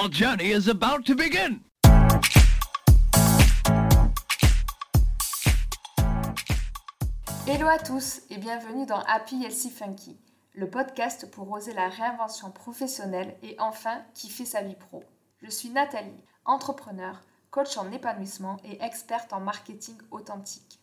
Our journey is about to begin. Hello à tous et bienvenue dans Happy Healthy Funky, le podcast pour oser la réinvention professionnelle et enfin kiffer sa vie pro. Je suis Nathalie, entrepreneur, coach en épanouissement et experte en marketing authentique.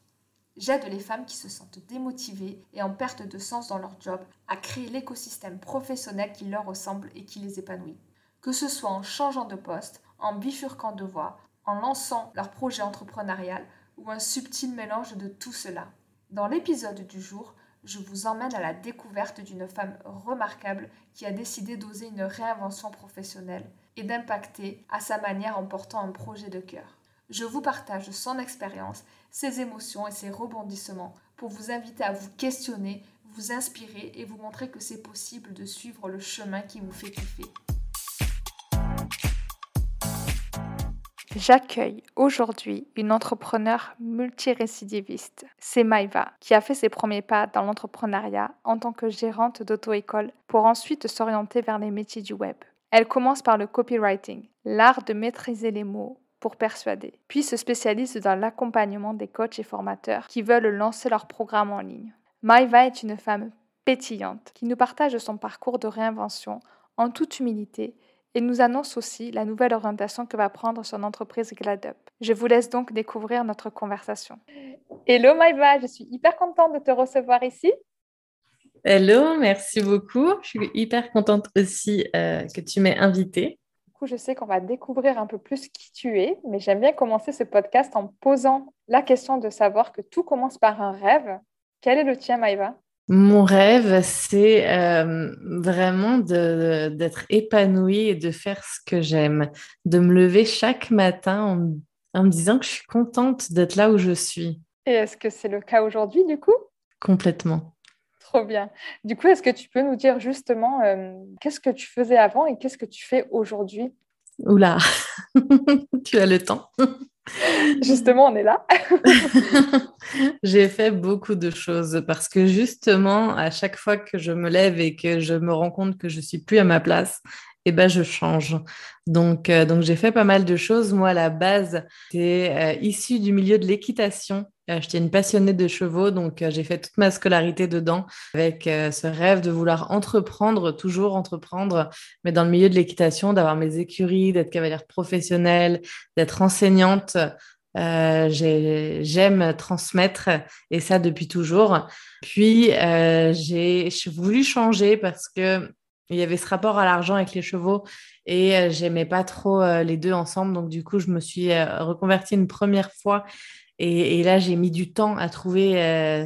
J'aide les femmes qui se sentent démotivées et en perte de sens dans leur job à créer l'écosystème professionnel qui leur ressemble et qui les épanouit. Que ce soit en changeant de poste, en bifurquant de voie, en lançant leur projet entrepreneurial ou un subtil mélange de tout cela. Dans l'épisode du jour, je vous emmène à la découverte d'une femme remarquable qui a décidé d'oser une réinvention professionnelle et d'impacter à sa manière en portant un projet de cœur. Je vous partage son expérience, ses émotions et ses rebondissements pour vous inviter à vous questionner, vous inspirer et vous montrer que c'est possible de suivre le chemin qui vous fait kiffer. J'accueille aujourd'hui une entrepreneure multirécidiviste. C'est Maïva, qui a fait ses premiers pas dans l'entrepreneuriat en tant que gérante d'auto-école pour ensuite s'orienter vers les métiers du web. Elle commence par le copywriting, l'art de maîtriser les mots pour persuader, puis se spécialise dans l'accompagnement des coachs et formateurs qui veulent lancer leur programme en ligne. Maïva est une femme pétillante qui nous partage son parcours de réinvention en toute humilité et nous annonce aussi la nouvelle orientation que va prendre son entreprise GladUp. Je vous laisse donc découvrir notre conversation. Hello Maïva, je suis hyper contente de te recevoir ici. Hello, merci beaucoup. Je suis hyper contente aussi euh, que tu m'aies invitée je sais qu'on va découvrir un peu plus qui tu es, mais j'aime bien commencer ce podcast en posant la question de savoir que tout commence par un rêve. Quel est le tien, Maïva? Mon rêve, c'est euh, vraiment d'être épanouie et de faire ce que j'aime, de me lever chaque matin en, en me disant que je suis contente d'être là où je suis. Et est-ce que c'est le cas aujourd'hui, du coup? Complètement. Trop bien. Du coup, est-ce que tu peux nous dire justement euh, qu'est-ce que tu faisais avant et qu'est-ce que tu fais aujourd'hui? Oula, tu as le temps. Justement, on est là. J'ai fait beaucoup de choses parce que justement, à chaque fois que je me lève et que je me rends compte que je suis plus à ma place, eh ben, je change. Donc, euh, donc j'ai fait pas mal de choses. Moi, à la base, j'étais euh, issue du milieu de l'équitation. Euh, j'étais une passionnée de chevaux, donc j'ai fait toute ma scolarité dedans avec ce rêve de vouloir entreprendre, toujours entreprendre, mais dans le milieu de l'équitation, d'avoir mes écuries, d'être cavalière professionnelle, d'être enseignante. J'aime transmettre et ça depuis toujours. Puis j'ai voulu changer parce que il y avait ce rapport à l'argent avec les chevaux et euh, j'aimais pas trop euh, les deux ensemble. Donc, du coup, je me suis euh, reconvertie une première fois. Et, là, j'ai mis du temps à trouver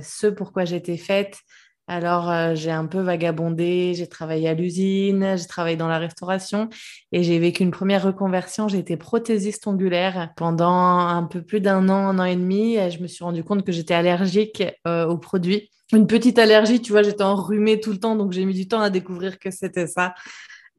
ce pourquoi j'étais faite. Alors, j'ai un peu vagabondé, j'ai travaillé à l'usine, j'ai travaillé dans la restauration et j'ai vécu une première reconversion. J'ai été prothésiste ongulaire pendant un peu plus d'un an, un an et demi. Et je me suis rendu compte que j'étais allergique aux produits une petite allergie, tu vois, j'étais enrhumée tout le temps, donc j'ai mis du temps à découvrir que c'était ça.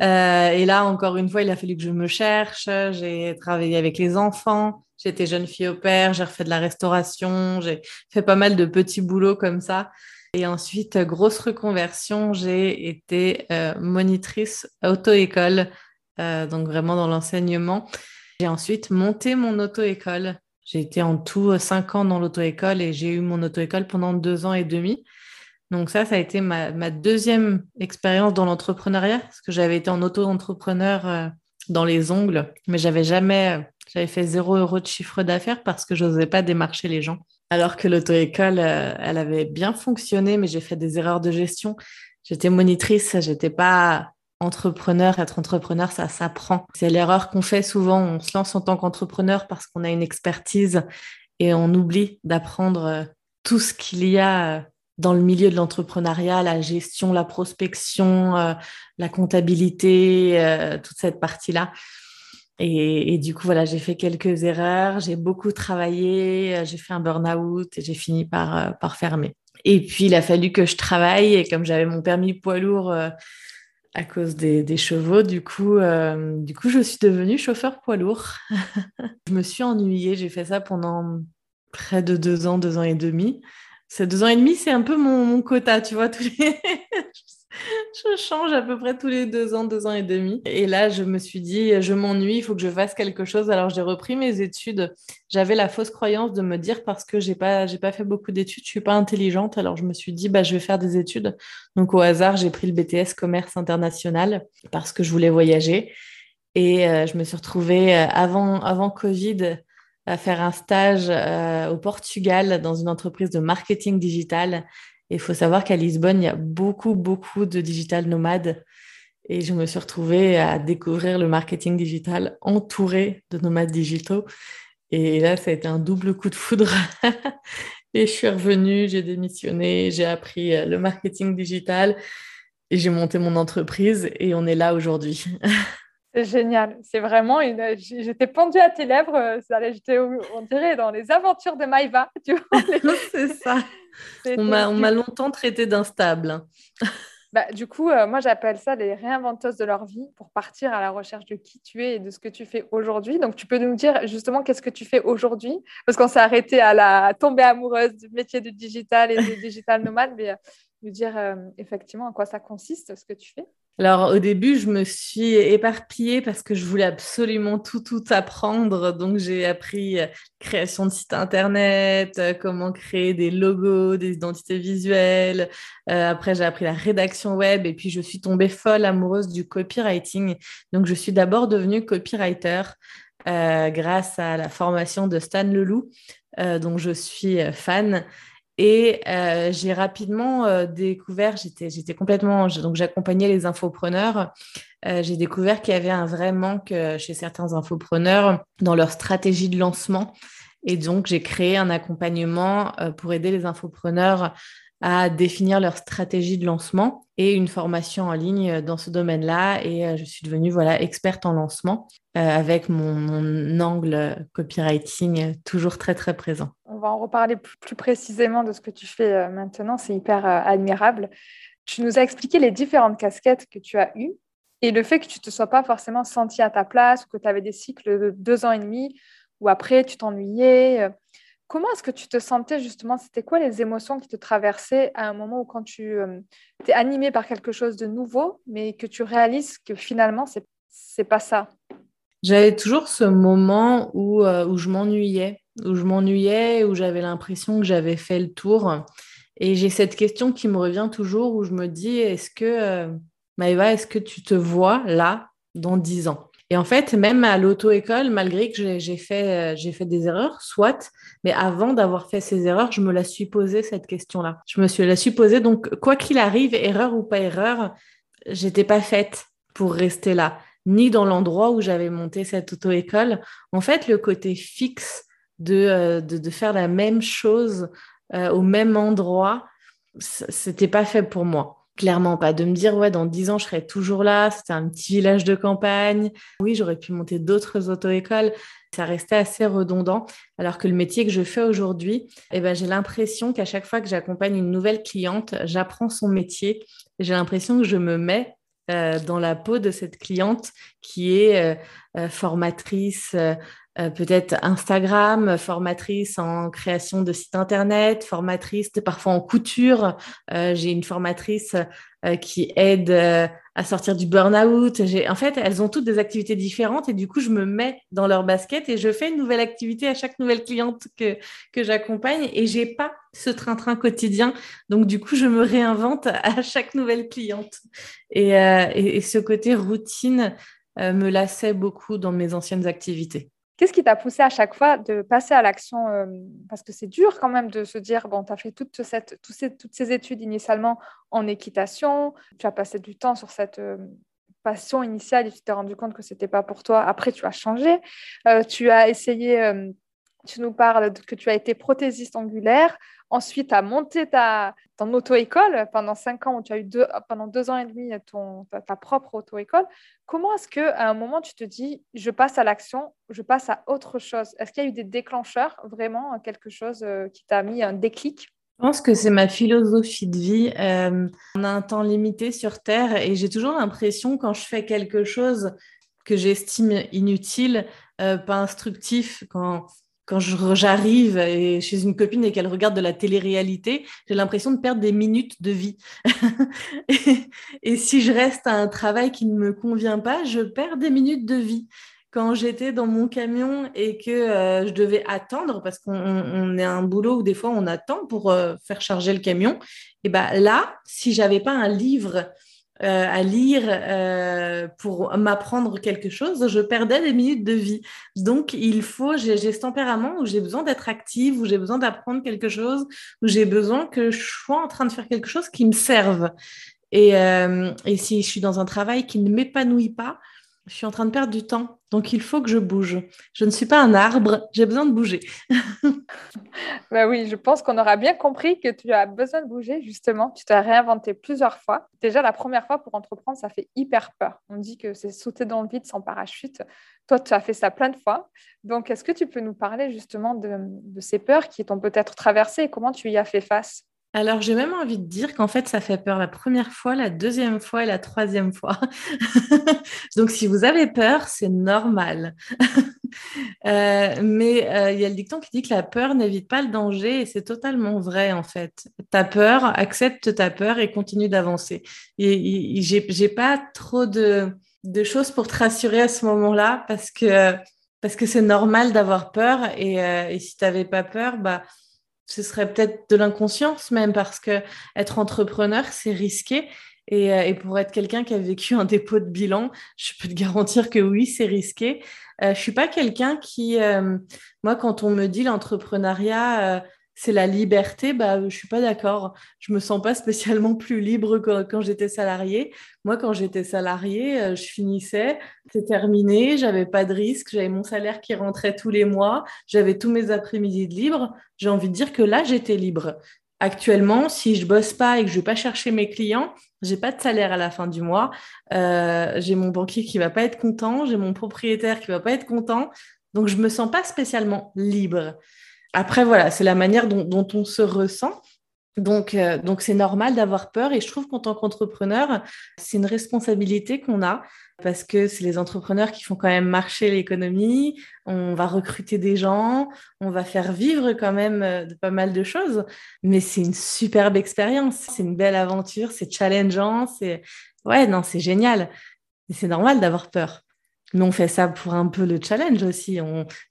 Euh, et là, encore une fois, il a fallu que je me cherche. J'ai travaillé avec les enfants. J'étais jeune fille au père. J'ai refait de la restauration. J'ai fait pas mal de petits boulots comme ça. Et ensuite, grosse reconversion. J'ai été euh, monitrice auto-école, euh, donc vraiment dans l'enseignement. J'ai ensuite monté mon auto-école j'ai été en tout euh, cinq ans dans l'auto-école et j'ai eu mon auto-école pendant deux ans et demi. Donc ça, ça a été ma, deuxième expérience dans l'entrepreneuriat, parce que j'avais été en auto-entrepreneur dans les ongles, mais j'avais jamais, j'avais fait zéro euro de chiffre d'affaires parce que je n'osais pas démarcher les gens. Alors que l'auto-école, elle avait bien fonctionné, mais j'ai fait des erreurs de gestion. J'étais monitrice, j'étais pas entrepreneur, être entrepreneur, ça s'apprend. C'est l'erreur qu'on fait souvent. On se lance en tant qu'entrepreneur parce qu'on a une expertise et on oublie d'apprendre euh, tout ce qu'il y a euh, dans le milieu de l'entrepreneuriat, la gestion, la prospection, euh, la comptabilité, toute cette partie-là. Et, du coup, voilà, j'ai fait quelques erreurs, j'ai beaucoup travaillé, j'ai fait un burn-out et j'ai fini par, par fermer. Et puis, il a fallu que je travaille et comme j'avais mon permis poids lourd à cause des, chevaux. Du coup, euh, du coup, je suis devenue chauffeur poids lourd. je me suis ennuyée. J'ai fait ça pendant près de deux ans, deux ans et demi. Ces deux ans et demi, c'est un peu mon, quota, tu vois. Tous je change à peu près tous les deux ans, deux ans et demi. Et là, je me suis dit, je m'ennuie, il faut que je fasse quelque chose. Alors, j'ai repris mes études. J'avais la fausse croyance de me dire, parce que j'ai pas, j'ai pas fait beaucoup d'études, je suis pas intelligente. Alors, je me suis dit, bah, je vais faire des études. Donc, au hasard, j'ai pris le BTS commerce international parce que je voulais voyager. Et euh, je me suis retrouvée euh, avant, avant Covid à faire un stage euh, au Portugal dans une entreprise de marketing digital il faut savoir qu'à Lisbonne, il y a beaucoup, beaucoup de digital nomades. Et je me suis retrouvée à découvrir le marketing digital entouré de nomades digitaux. Et là, ça a été un double coup de foudre. et je suis revenue, j'ai démissionné, j'ai appris euh, le marketing digital et j'ai monté mon entreprise et on est là aujourd'hui. C'est génial. C'est vraiment une. J'étais pendue à tes lèvres. Euh, j'étais, on dirait, dans les aventures de Maïva. Tu vois, C'est ça. On m'a longtemps traité d'instable. Bah, du coup, euh, moi, j'appelle ça les réinventeuses de leur vie pour partir à la recherche de qui tu es et de ce que tu fais aujourd'hui. Donc, tu peux nous dire justement qu'est-ce que tu fais aujourd'hui? Parce qu'on s'est arrêté à la tombée amoureuse du métier du digital et du digital nomade, mais euh, nous dire effectivement en quoi ça consiste, ce que tu fais. Alors au début, je me suis éparpillée parce que je voulais absolument tout, tout apprendre. Donc j'ai appris euh, création de sites internet, euh, comment créer des logos, des identités visuelles. Euh, après, j'ai appris la rédaction web et puis je suis tombée folle amoureuse du copywriting. Donc je suis d'abord devenue copywriter grâce à la formation de Stan Leloup, dont je suis fan. Et euh, j'ai rapidement euh, découvert, j'étais, complètement, donc j'accompagnais les infopreneurs. Euh, j'ai découvert qu'il y avait un vrai manque chez certains infopreneurs dans leur stratégie de lancement. Et donc, j'ai créé un accompagnement pour aider les infopreneurs à définir leur stratégie de lancement et une formation en ligne dans ce domaine-là. Et je suis devenue voilà, experte en lancement avec mon, angle copywriting toujours très, très présent va en reparler plus, précisément de ce que tu fais euh, maintenant. C'est hyper euh, admirable. Tu nous as expliqué les différentes casquettes que tu as eues et le fait que tu ne te sois pas forcément senti à ta place ou que tu avais des cycles de deux ans et demi ou après tu t'ennuyais. Comment est-ce que tu te sentais justement? C'était quoi les émotions qui te traversaient à un moment où quand tu euh, es animé par quelque chose de nouveau, mais que tu réalises que finalement, c'est n'est pas ça? J'avais toujours ce moment où, où je m'ennuyais où je m'ennuyais, où j'avais l'impression que j'avais fait le tour. Et j'ai cette question qui me revient toujours où je me dis, est-ce que, euh, Maëva, est-ce que tu te vois là dans dix ans? Et en fait, même à l'auto-école, malgré que j'ai fait, euh, j'ai fait des erreurs, soit, mais avant d'avoir fait ces erreurs, je me la suis posée cette question-là. Je me suis la suis posée. Donc, quoi qu'il arrive, erreur ou pas erreur, j'étais pas faite pour rester là, ni dans l'endroit où j'avais monté cette auto-école. En fait, le côté fixe euh, de, de, faire la même chose euh, au même endroit, c'était pas fait pour moi. Clairement pas. De me dire, ouais, dans dix ans, je serai toujours là. C'était un petit village de campagne. Oui, j'aurais pu monter d'autres auto-écoles. Ça restait assez redondant. Alors que le métier que je fais aujourd'hui, eh ben, j'ai l'impression qu'à chaque fois que j'accompagne une nouvelle cliente, j'apprends son métier. J'ai l'impression que je me mets euh, dans la peau de cette cliente qui est formatrice, euh, peut-être Instagram, formatrice en création de sites internet, formatrice parfois en couture. Euh, j'ai une formatrice euh, qui aide à sortir du burn-out. En fait, elles ont toutes des activités différentes et du coup, je me mets dans leur basket et je fais une nouvelle activité à chaque nouvelle cliente que, que j'accompagne et j'ai pas ce train-train quotidien. Donc, du coup, je me réinvente à chaque nouvelle cliente. Et, et, et ce côté routine me lassait beaucoup dans mes anciennes activités. Qu'est-ce qui t'a poussé à chaque fois de passer à l'action euh, Parce que c'est dur quand même de se dire, bon, tu as fait toutes ces études initialement en équitation, tu as passé du temps sur cette euh, passion initiale et tu t'es rendu compte que ce n'était pas pour toi. Après, tu as changé. Euh, tu as essayé, tu nous parles que tu as été prothésiste angulaire. Ensuite, as monté ta, ton auto-école pendant cinq ans, où tu as eu pendant deux ans et demi ton, ta, propre auto-école. Comment est-ce qu'à un moment, tu te dis, je passe à l'action, je passe à autre chose? Est-ce qu'il y a eu des déclencheurs, vraiment, quelque chose euh, qui t'a mis un déclic? Je pense que c'est ma philosophie de vie. Euh, on a un temps limité sur Terre et j'ai toujours l'impression quand je fais quelque chose que j'estime inutile, euh, pas instructif, quand quand j'arrive chez une copine et qu'elle regarde de la télé-réalité, j'ai l'impression de perdre des minutes de vie. et, si je reste à un travail qui ne me convient pas, je perds des minutes de vie. Quand j'étais dans mon camion et que euh, je devais attendre, parce qu'on est un boulot où des fois on attend pour euh, faire charger le camion, et ben là, si j'avais pas un livre euh, à lire euh, pour m'apprendre quelque chose, je perdais des minutes de vie. Donc, il faut, j'ai ce tempérament où j'ai besoin d'être active, où j'ai besoin d'apprendre quelque chose, où j'ai besoin que je sois en train de faire quelque chose qui me serve. Et, euh, et si je suis dans un travail qui ne m'épanouit pas, je suis en train de perdre du temps, donc il faut que je bouge. Je ne suis pas un arbre, j'ai besoin de bouger. bah oui, je pense qu'on aura bien compris que tu as besoin de bouger, justement. Tu t'es réinventé plusieurs fois. Déjà, la première fois pour entreprendre, ça fait hyper peur. On dit que c'est sauter dans le vide sans parachute. Toi, tu as fait ça plein de fois. Donc, est-ce que tu peux nous parler justement de, ces peurs qui t'ont peut-être traversé et comment tu y as fait face? Alors, j'ai même envie de dire qu'en fait, ça fait peur la première fois, la deuxième fois et la troisième fois. Donc, si vous avez peur, c'est normal. Euh, mais euh, il y a le dicton qui dit que la peur n'évite pas le danger et c'est totalement vrai, en fait. Ta peur, accepte ta peur et continue d'avancer. Et, j'ai pas trop de, choses pour te rassurer à ce moment-là parce que c'est normal d'avoir peur et, euh, et si tu n'avais pas peur, bah ce serait peut-être de l'inconscience même parce que être entrepreneur, c'est risqué. Et, euh, et, pour être quelqu'un qui a vécu un dépôt de bilan, je peux te garantir que oui, c'est risqué. Euh, je suis pas quelqu'un qui, euh, moi, quand on me dit l'entrepreneuriat, c'est la liberté, bah, je suis pas d'accord. Je me sens pas spécialement plus libre quand j'étais salarié. Moi, quand j'étais salarié, euh, je finissais, c'était terminé, j'avais pas de risque, j'avais mon salaire qui rentrait tous les mois, j'avais tous mes après-midi de libre. J'ai envie de dire que là, j'étais libre. Actuellement, si je bosse pas et que je vais pas chercher mes clients, j'ai pas de salaire à la fin du mois. Euh, j'ai mon banquier qui va pas être content, j'ai mon propriétaire qui va pas être content. Donc, je me sens pas spécialement libre. Après, voilà, c'est la manière dont, on se ressent. Donc, euh, donc c'est normal d'avoir peur et je trouve qu'en tant qu'entrepreneur, c'est une responsabilité qu'on a parce que c'est les entrepreneurs qui font quand même marcher l'économie, on va recruter des gens, on va faire vivre quand même euh, pas mal de choses, mais c'est une superbe expérience, c'est une belle aventure, c'est challengeant, c'est ouais, non, c'est génial. Et c'est normal d'avoir peur. Mais on fait ça pour un peu le challenge aussi.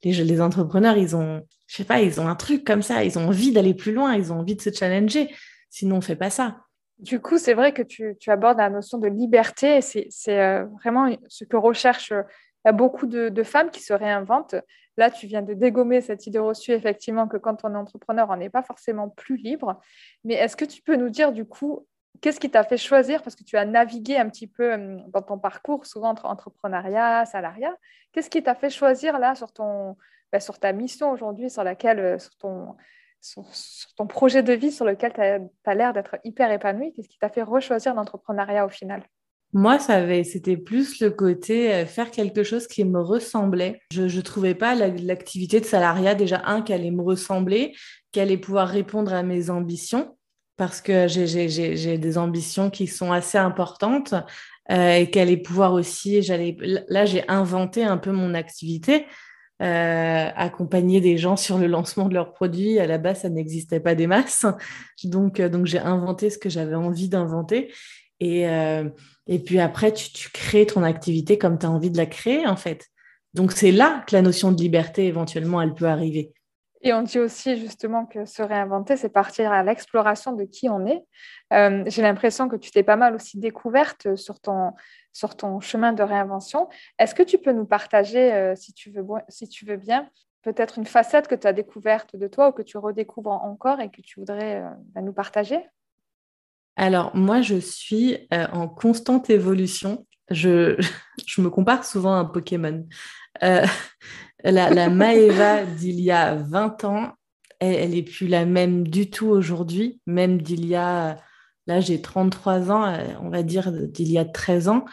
Les entrepreneurs, ils ont, je sais pas, ils ont un truc comme ça. Ils ont envie d'aller plus loin. Ils ont envie de se challenger. Sinon, on fait pas ça. Du coup, c'est vrai que tu, abordes la notion de liberté. C'est euh, vraiment ce que recherche euh, beaucoup de, de, femmes qui se réinventent. Là, tu viens de dégommer cette idée reçue, effectivement, que quand on est entrepreneur, on n'est pas forcément plus libre. Mais est-ce que tu peux nous dire, du coup, Qu'est-ce qui t'a fait choisir, parce que tu as navigué un petit peu hum, dans ton parcours, souvent entre entrepreneuriat, salariat, qu'est-ce qui t'a fait choisir là sur, ton, bah, sur ta mission aujourd'hui, sur laquelle, euh, sur ton, sur, ton projet de vie sur lequel tu as, l'air d'être hyper épanoui Qu'est-ce qui t'a fait rechoisir l'entrepreneuriat au final? Moi, c'était plus le côté euh, faire quelque chose qui me ressemblait. Je ne trouvais pas l'activité de salariat déjà un qui allait me ressembler, qui allait pouvoir répondre à mes ambitions parce que j'ai des ambitions qui sont assez importantes euh, et qu'elle allait pouvoir aussi, là j'ai inventé un peu mon activité, euh, accompagner des gens sur le lancement de leurs produits. À la base, ça n'existait pas des masses, donc, euh, donc j'ai inventé ce que j'avais envie d'inventer. Et, et puis après, tu, tu crées ton activité comme tu as envie de la créer en fait. Donc c'est là que la notion de liberté éventuellement elle peut arriver. Et on dit aussi justement que se réinventer, c'est partir à l'exploration de qui on est. Euh, j'ai l'impression que tu t'es pas mal aussi découverte sur ton, sur ton chemin de réinvention. Est-ce que tu peux nous partager, euh, si, tu veux, si tu veux bien, peut-être une facette que tu as découverte de toi ou que tu redécouvres encore et que tu voudrais euh, bah, nous partager? Alors, moi, je suis en constante évolution. Je, me compare souvent à un Pokémon. La, la Maeva d'il y a 20 ans, elle n'est plus la même du tout aujourd'hui, même d'il y a, là j'ai 33 ans, euh, on va dire d'il y a 13 ans.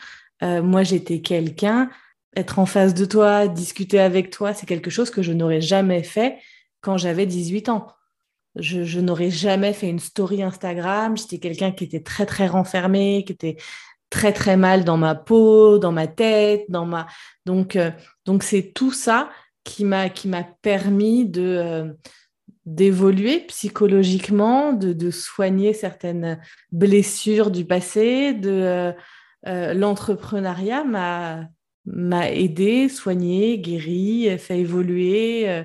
Euh, moi j'étais quelqu'un, être en face de toi, discuter avec toi, c'est quelque chose que je n'aurais jamais fait quand j'avais 18 ans. Je, je n'aurais jamais fait une story Instagram. J'étais quelqu'un qui était très, très renfermé, qui était très, très mal dans ma peau, dans ma tête, dans ma... Donc, euh, donc c'est tout ça qui m'a permis de euh, d'évoluer psychologiquement, de, soigner certaines blessures du passé, de euh, l'entrepreneuriat m'a m'a aidé, soigné, guéri, fait évoluer,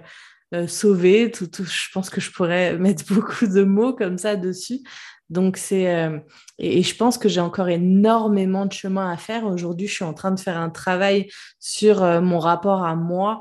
sauvé. Tout, je pense que je pourrais mettre beaucoup de mots comme ça dessus. Donc, c'est. Euh, et, je pense que j'ai encore énormément de chemin à faire. Aujourd'hui, je suis en train de faire un travail sur euh, mon rapport à moi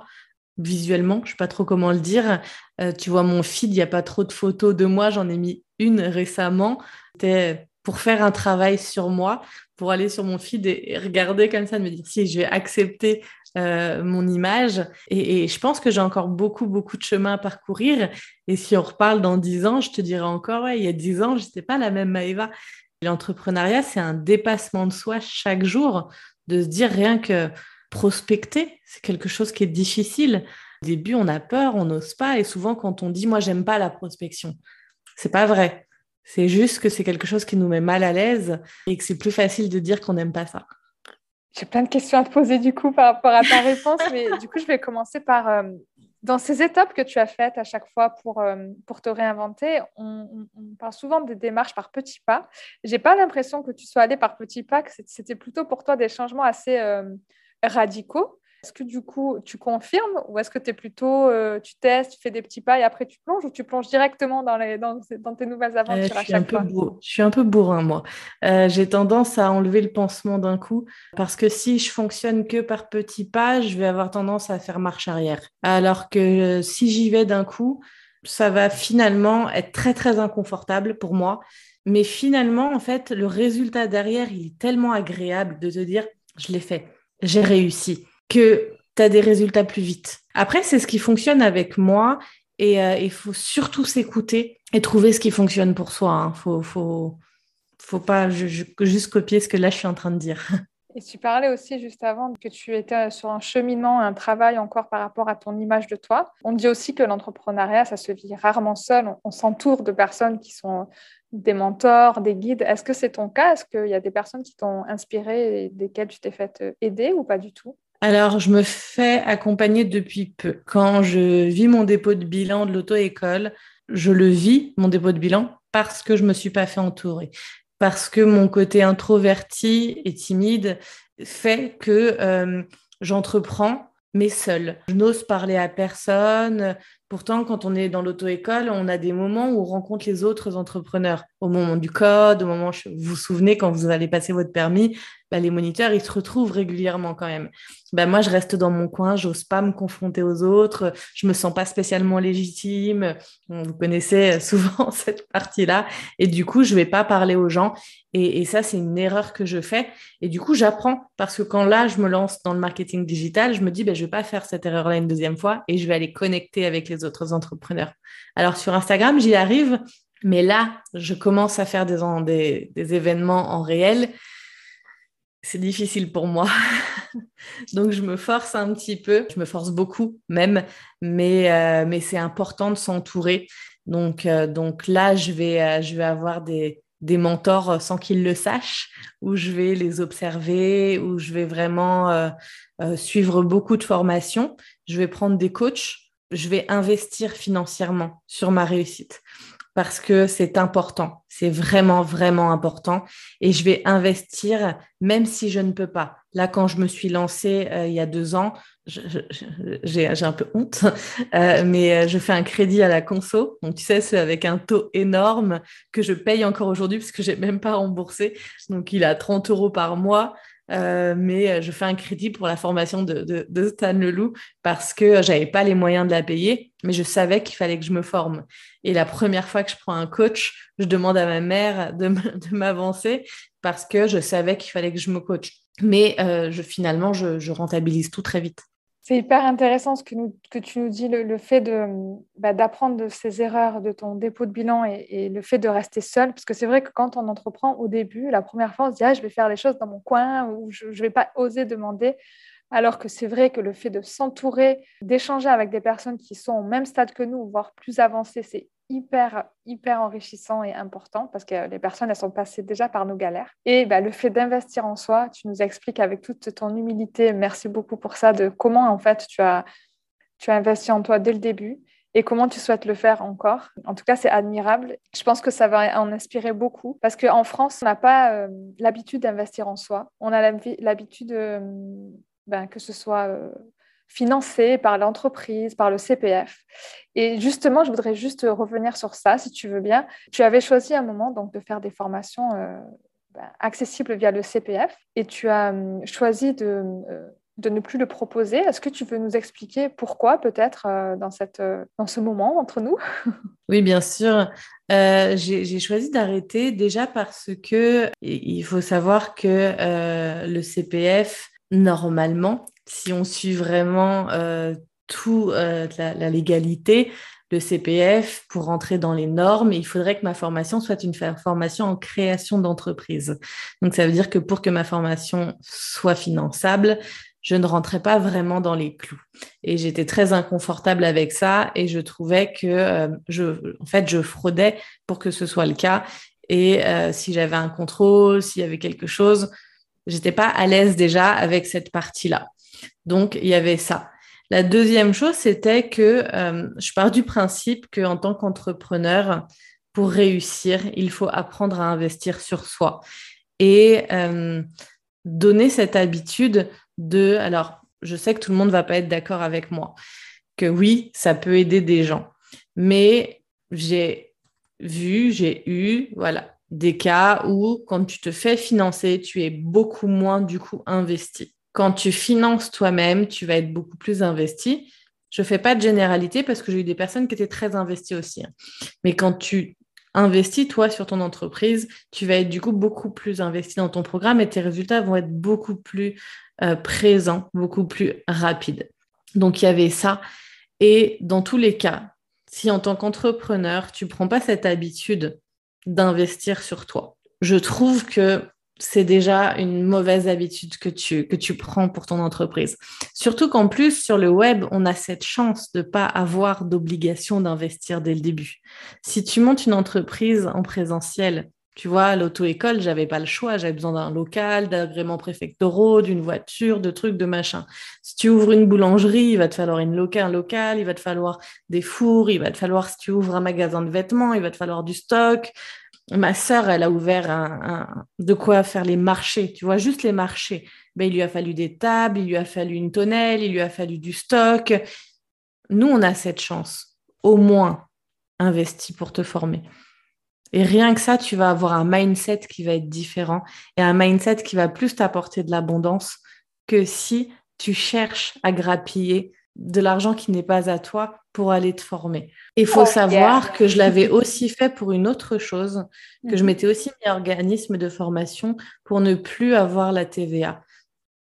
visuellement. Je ne sais pas trop comment le dire. Euh, tu vois, mon feed, il n'y a pas trop de photos de moi. J'en ai mis une récemment. C'était pour faire un travail sur moi, pour aller sur mon feed et, regarder comme ça, de me dire si je vais accepter euh, mon image. Et, je pense que j'ai encore beaucoup, beaucoup de chemin à parcourir. Et si on reparle dans dix ans, je te dirais encore, ouais, il y a dix ans, je n'étais pas la même Maëva. L'entrepreneuriat, c'est un dépassement de soi chaque jour, de se dire rien que prospecter, c'est quelque chose qui est difficile. Au début, on a peur, on n'ose pas. Et souvent, quand on dit, moi, j'aime pas la prospection, c'est pas vrai. C'est juste que c'est quelque chose qui nous met mal à l'aise et que c'est plus facile de dire qu'on n'aime pas ça. J'ai plein de questions à te poser du coup par rapport à ta réponse, mais du coup, je vais commencer par euh, dans ces étapes que tu as faites à chaque fois pour, euh, pour te réinventer. On, parle souvent des démarches par petits pas. J'ai pas l'impression que tu sois allé par petits pas, que c'était plutôt pour toi des changements assez euh, radicaux. Est-ce que du coup, tu confirmes ou est-ce que tu es plutôt, euh, tu testes, tu fais des petits pas et après tu plonges ou tu plonges directement dans, les, dans, tes nouvelles aventures à chaque fois? Je suis un peu bourrin, moi. Euh, j'ai tendance à enlever le pansement d'un coup parce que si je fonctionne que par petits pas, je vais avoir tendance à faire marche arrière. Alors que si j'y vais d'un coup, ça va finalement être très, très inconfortable pour moi. Mais finalement, en fait, le résultat derrière, il est tellement agréable de te dire, je l'ai fait, j'ai réussi que tu as des résultats plus vite. Après, c'est ce qui fonctionne avec moi et euh, il faut surtout s'écouter et trouver ce qui fonctionne pour soi. Il hein. faut, faut, faut pas juste copier ce que là je suis en train de dire. Et tu parlais aussi juste avant que tu étais sur un cheminement, un travail encore par rapport à ton image de toi. On dit aussi que l'entrepreneuriat, ça se vit rarement seul. On, s'entoure de personnes qui sont des mentors, des guides. Est-ce que c'est ton cas? Est-ce qu'il y a des personnes qui t'ont inspiré et desquelles tu t'es fait aider ou pas du tout? Alors, je me fais accompagner depuis peu. Quand je vis mon dépôt de bilan de l'auto-école, je le vis, mon dépôt de bilan, parce que je ne me suis pas fait entourer. Parce que mon côté introverti et timide fait que euh, j'entreprends, mais seul. Je n'ose parler à personne. Pourtant, quand on est dans l'auto-école, on a des moments où on rencontre les autres entrepreneurs. Au moment du code, au moment, vous vous souvenez, quand vous allez passer votre permis, bah, les moniteurs, ils se retrouvent régulièrement quand même. Bah, moi, je reste dans mon coin, j'ose pas me confronter aux autres, je me sens pas spécialement légitime. Vous connaissez souvent cette partie-là. Et du coup, je vais pas parler aux gens. Et, ça, c'est une erreur que je fais. Et du coup, j'apprends parce que quand là, je me lance dans le marketing digital, je me dis, ben, je vais pas faire cette erreur-là une deuxième fois et je vais aller connecter avec les autres entrepreneurs. Alors, sur Instagram, j'y arrive. Mais là, je commence à faire des, des événements en réel c'est difficile pour moi. Donc, je me force un petit peu. Je me force beaucoup même, mais, euh, mais c'est important de s'entourer. Donc, euh, donc là, je vais, euh, je vais avoir des, des mentors sans qu'ils le sachent, où je vais les observer, où je vais vraiment suivre beaucoup de formations. Je vais prendre des coachs. Je vais investir financièrement sur ma réussite parce que c'est important. C'est vraiment, vraiment important. Et je vais investir même si je ne peux pas. Là, quand je me suis lancée euh, il y a deux ans, j'ai un peu honte, euh, mais euh, je fais un crédit à la conso. Donc, tu sais, c'est avec un taux énorme que je paye encore aujourd'hui parce que j'ai même pas remboursé. Donc, il a 30 euros par mois. Euh, mais euh, je fais un crédit pour la formation de, de, Stan Leloup parce que j'avais pas les moyens de la payer, mais je savais qu'il fallait que je me forme. Et la première fois que je prends un coach, je demande à ma mère de m'avancer parce que je savais qu'il fallait que je me coach. Mais euh, finalement, je rentabilise tout très vite. C'est hyper intéressant ce que, tu nous dis, le, fait bah, d'apprendre de, ces erreurs de ton dépôt de bilan et, le fait de rester seul. Parce que c'est vrai que quand on entreprend au début, la première fois, on se dit ah, je vais faire les choses dans mon coin ou je ne vais pas oser demander. Alors que c'est vrai que le fait de s'entourer, d'échanger avec des personnes qui sont au même stade que nous, voire plus avancées, c'est hyper, hyper enrichissant et important parce que les personnes, elles sont passées déjà par nos galères. Et bah, le fait d'investir en soi, tu nous expliques avec toute ton humilité, merci beaucoup pour ça, de comment en fait tu as, tu as investi en toi dès le début et comment tu souhaites le faire encore. En tout cas, c'est admirable. Je pense que ça va en inspirer beaucoup parce qu'en France, on n'a pas euh, l'habitude d'investir en soi. On a l'habitude euh, ben, que ce soit euh, financé par l'entreprise, par le CPF. Et justement, je voudrais juste revenir sur ça, si tu veux bien. Tu avais choisi un moment donc, de faire des formations ben, accessibles via le CPF et tu as hum, choisi de de ne plus le proposer. Est-ce que tu veux nous expliquer pourquoi peut-être euh, dans, euh, dans ce moment entre nous? Oui, bien sûr. Euh, j'ai choisi d'arrêter déjà parce que il faut savoir que le CPF, normalement, si on suit vraiment tout la, la, légalité, le CPF, pour rentrer dans les normes, il faudrait que ma formation soit une formation en création d'entreprise. Donc, ça veut dire que pour que ma formation soit finançable, je ne rentrais pas vraiment dans les clous. Et j'étais très inconfortable avec ça et je trouvais que euh, je, en fait, je fraudais pour que ce soit le cas. Et euh, si j'avais un contrôle, s'il y avait quelque chose, j'étais pas à l'aise déjà avec cette partie-là. Donc, il y avait ça. La deuxième chose, c'était que euh, je pars du principe qu'en tant qu'entrepreneur, pour réussir, il faut apprendre à investir sur soi et donner cette habitude de, alors je sais que tout le monde ne va pas être d'accord avec moi, que oui, ça peut aider des gens, mais j'ai vu, j'ai eu, voilà, des cas où quand tu te fais financer, tu es beaucoup moins du coup investi. Quand tu finances toi-même, tu vas être beaucoup plus investi. Je ne fais pas de généralité parce que j'ai eu des personnes qui étaient très investies aussi. Hein. Mais quand tu investis toi sur ton entreprise, tu vas être du coup beaucoup plus investi dans ton programme et tes résultats vont être beaucoup plus euh, présent, beaucoup plus rapide. Donc il y avait ça. Et dans tous les cas, si en tant qu'entrepreneur, tu ne prends pas cette habitude d'investir sur toi, je trouve que c'est déjà une mauvaise habitude que tu, prends pour ton entreprise. Surtout qu'en plus, sur le web, on a cette chance de ne pas avoir d'obligation d'investir dès le début. Si tu montes une entreprise en présentiel, tu vois, l'auto-école, j'avais pas le choix. J'avais besoin d'un local, d'agréments préfectoraux, d'une voiture, de trucs, de machin. Si tu ouvres une boulangerie, il va te falloir une local, un local, il va te falloir des fours, il va te falloir, si tu ouvres un magasin de vêtements, il va te falloir du stock. Ma sœur, elle a ouvert un, de quoi faire les marchés. Tu vois, juste les marchés. Ben, il lui a fallu des tables, il lui a fallu une tonnelle, il lui a fallu du stock. Nous, on a cette chance, au moins, investi pour te former. Et rien que ça, tu vas avoir un mindset qui va être différent et un mindset qui va plus t'apporter de l'abondance que si tu cherches à grappiller de l'argent qui n'est pas à toi pour aller te former. Il faut savoir que je l'avais aussi fait pour une autre chose, que je mhm. m'étais aussi mis organisme de formation pour ne plus avoir la TVA.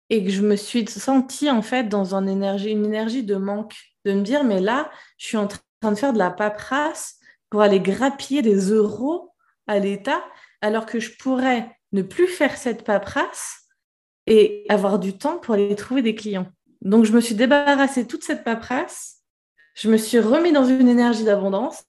Et que je me suis sentie en fait dans une énergie, une énergie de manque, de me dire, mais là, je suis en train de faire de la paperasse pour aller grappiller des euros à l'État, alors que je pourrais ne plus faire cette paperasse et avoir du temps pour aller trouver des clients. Donc, je me suis débarrassée de toute cette paperasse, je me suis remis dans une énergie d'abondance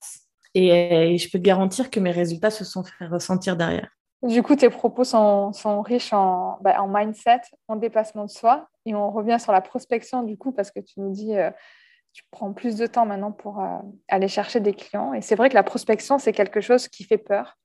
et, je peux te garantir que mes résultats se sont fait ressentir derrière. Du coup, tes propos sont, riches en, bah, mindset, en dépassement de soi. Et on revient sur la prospection, du coup, parce que tu nous dis, euh, tu prends plus de temps maintenant pour euh, aller chercher des clients. Et c'est vrai que la prospection, c'est quelque chose qui fait peur,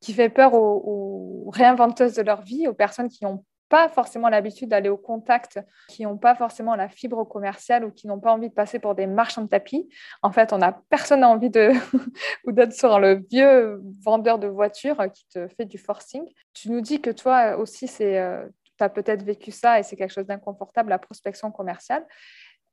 qui fait peur aux, réinventeuses de leur vie, aux personnes qui n'ont pas forcément l'habitude d'aller au contact, qui n'ont pas forcément la fibre commerciale ou qui n'ont pas envie de passer pour des marchands de tapis. En fait, on a personne n'a envie de ou d'être sur le vieux vendeur de voitures qui te fait du forcing. Tu nous dis que toi aussi, c'est euh, tu as peut-être vécu ça et c'est quelque chose d'inconfortable, la prospection commerciale.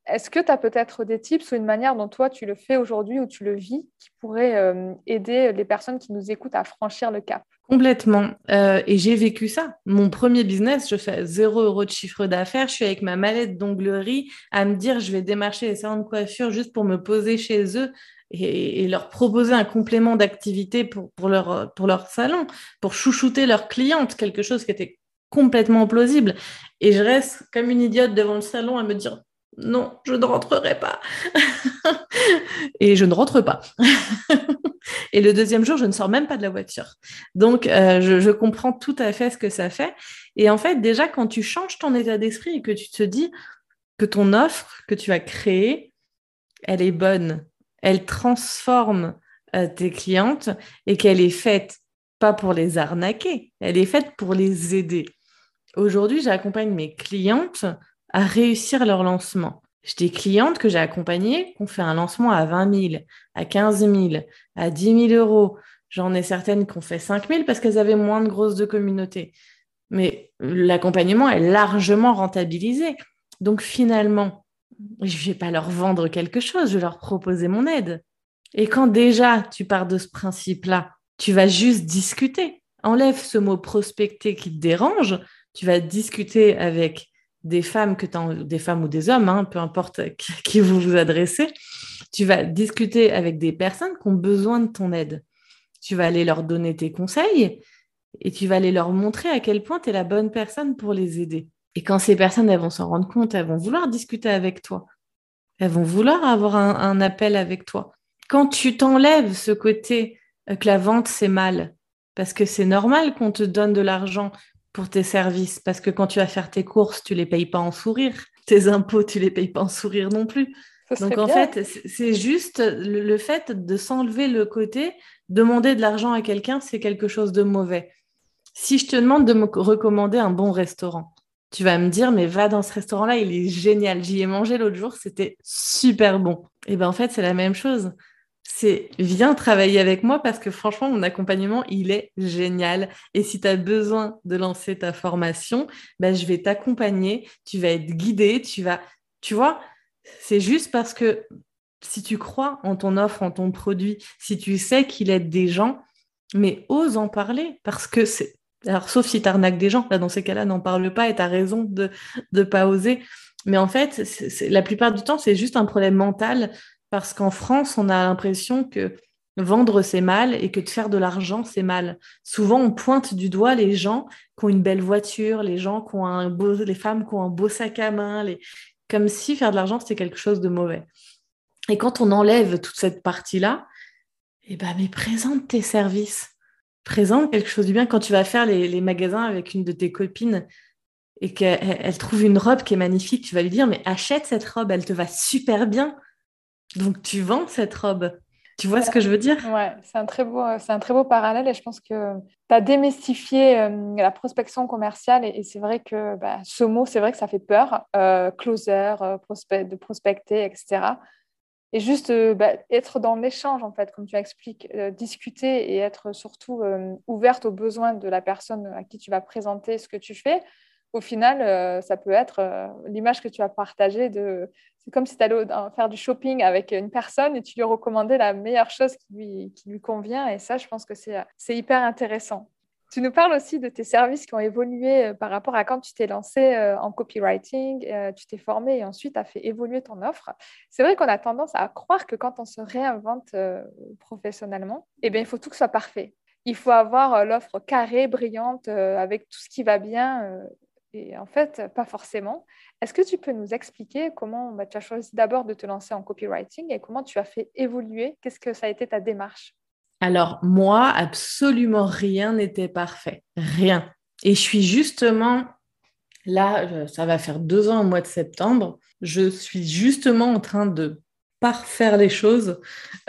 Est-ce que tu as peut-être des tips ou une manière dont toi tu le fais aujourd'hui ou tu le vis qui pourrait euh, aider les personnes qui nous écoutent à franchir le cap? Complètement. Euh, et j'ai vécu ça. Mon premier business, je fais zéro euro de chiffre d'affaires. Je suis avec ma mallette d'onglerie à me dire je vais démarcher les salons de coiffure juste pour me poser chez eux et, leur proposer un complément d'activité pour, pour, leur, pour leur salon, pour chouchouter leurs clientes, quelque chose qui était complètement plausible. Et je reste comme une idiote devant le salon à me dire non, je ne rentrerai pas. et je ne rentre pas. et le deuxième jour, je ne sors même pas de la voiture. Donc, euh, je, comprends tout à fait ce que ça fait. Et en fait, déjà, quand tu changes ton état d'esprit et que tu te dis que ton offre que tu as créée elle est bonne, elle transforme euh, tes clientes et qu'elle est faite pas pour les arnaquer, elle est faite pour les aider. Aujourd'hui, j'accompagne mes clientes à réussir leur lancement. J'ai des clientes que j'ai accompagnées qui ont fait un lancement à 20 000, à 15 000, à 10 000 euros. J'en ai certaines qui ont fait 5 000 parce qu'elles avaient moins de grosses de communauté. Mais l'accompagnement est largement rentabilisé. Donc finalement, je ne vais pas leur vendre quelque chose, je vais leur proposer mon aide. Et quand déjà tu pars de ce principe-là, tu vas juste discuter. Enlève ce mot prospecter qui te dérange. Tu vas discuter avec des femmes que des femmes ou des hommes, hein, peu importe qui vous vous adressez. Tu vas discuter avec des personnes qui ont besoin de ton aide. Tu vas aller leur donner tes conseils et tu vas aller leur montrer à quel point tu es la bonne personne pour les aider. Et quand ces personnes elles vont s'en rendre compte, elles vont vouloir discuter avec toi. Elles vont vouloir avoir un appel avec toi quand tu t'enlèves ce côté euh, que la vente, c'est mal, parce que c'est normal qu'on te donne de l'argent pour tes services, parce que quand tu vas faire tes courses, tu les payes pas en sourire. Tes impôts, tu les payes pas en sourire non plus. Donc en fait, c'est juste le, fait de s'enlever le côté, demander de l'argent à quelqu'un, c'est quelque chose de mauvais. Si je te demande de me recommander un bon restaurant, tu vas me dire, mais va dans ce restaurant-là, il est génial. J'y ai mangé l'autre jour, c'était super bon. Et bien en fait, c'est la même chose viens travailler avec moi parce que franchement, mon accompagnement, il est génial. Et si tu as besoin de lancer ta formation, ben, je vais t'accompagner, tu vas être guidé, tu vas, tu vois, c'est juste parce que si tu crois en ton offre, en ton produit, si tu sais qu'il aide des gens, mais ose en parler parce que c'est. Alors, sauf si tu arnaques des gens, là, dans ces cas-là, n'en parle pas et tu as raison de ne pas oser. Mais en fait, la plupart du temps, c'est juste un problème mental parce qu'en France, on a l'impression que vendre, c'est mal et que de faire de l'argent, c'est mal. Souvent, on pointe du doigt les gens qui ont une belle voiture, les gens qui ont un les femmes qui ont un beau sac à main, comme si faire de l'argent, c'était quelque chose de mauvais. Et quand on enlève toute cette partie-là, eh ben, présente tes services. Présente quelque chose du bien. Quand tu vas faire les magasins avec une de tes copines et qu'elle trouve une robe qui est magnifique, tu vas lui dire, mais achète cette robe, elle te va super bien. Donc tu vends cette robe. Tu vois ce que je veux dire? Ouais, c'est un, très beau, c'est un très beau parallèle et je pense que tu as démystifié euh, la prospection commerciale et, c'est vrai que bah, ce mot, c'est vrai que ça fait peur, euh, closer, euh, de prospecter, etc. Et juste bah, être dans l'échange, en fait, comme tu expliques, discuter et être surtout ouverte aux besoins de la personne à qui tu vas présenter ce que tu fais au final, euh, ça peut être euh, l'image que tu as partagée de. C'est comme si tu allais faire du shopping avec une personne et tu lui recommandais la meilleure chose qui lui, qui lui convient. Et ça, je pense que c'est hyper intéressant. Tu nous parles aussi de tes services qui ont évolué euh, par rapport à quand tu t'es lancé en copywriting, tu t'es formé et ensuite as fait évoluer ton offre. C'est vrai qu'on a tendance à croire que quand on se réinvente professionnellement, eh bien, il faut tout que ce soit parfait. Il faut avoir l'offre carrée, brillante, avec tout ce qui va bien et en fait, pas forcément. Est-ce que tu peux nous expliquer comment bah, tu as choisi d'abord de te lancer en copywriting et comment tu as fait évoluer? Qu'est-ce que ça a été ta démarche? Alors, moi, absolument rien n'était parfait. Rien. Et je suis justement là, ça va faire deux ans au mois de septembre. Je suis justement en train de parfaire les choses,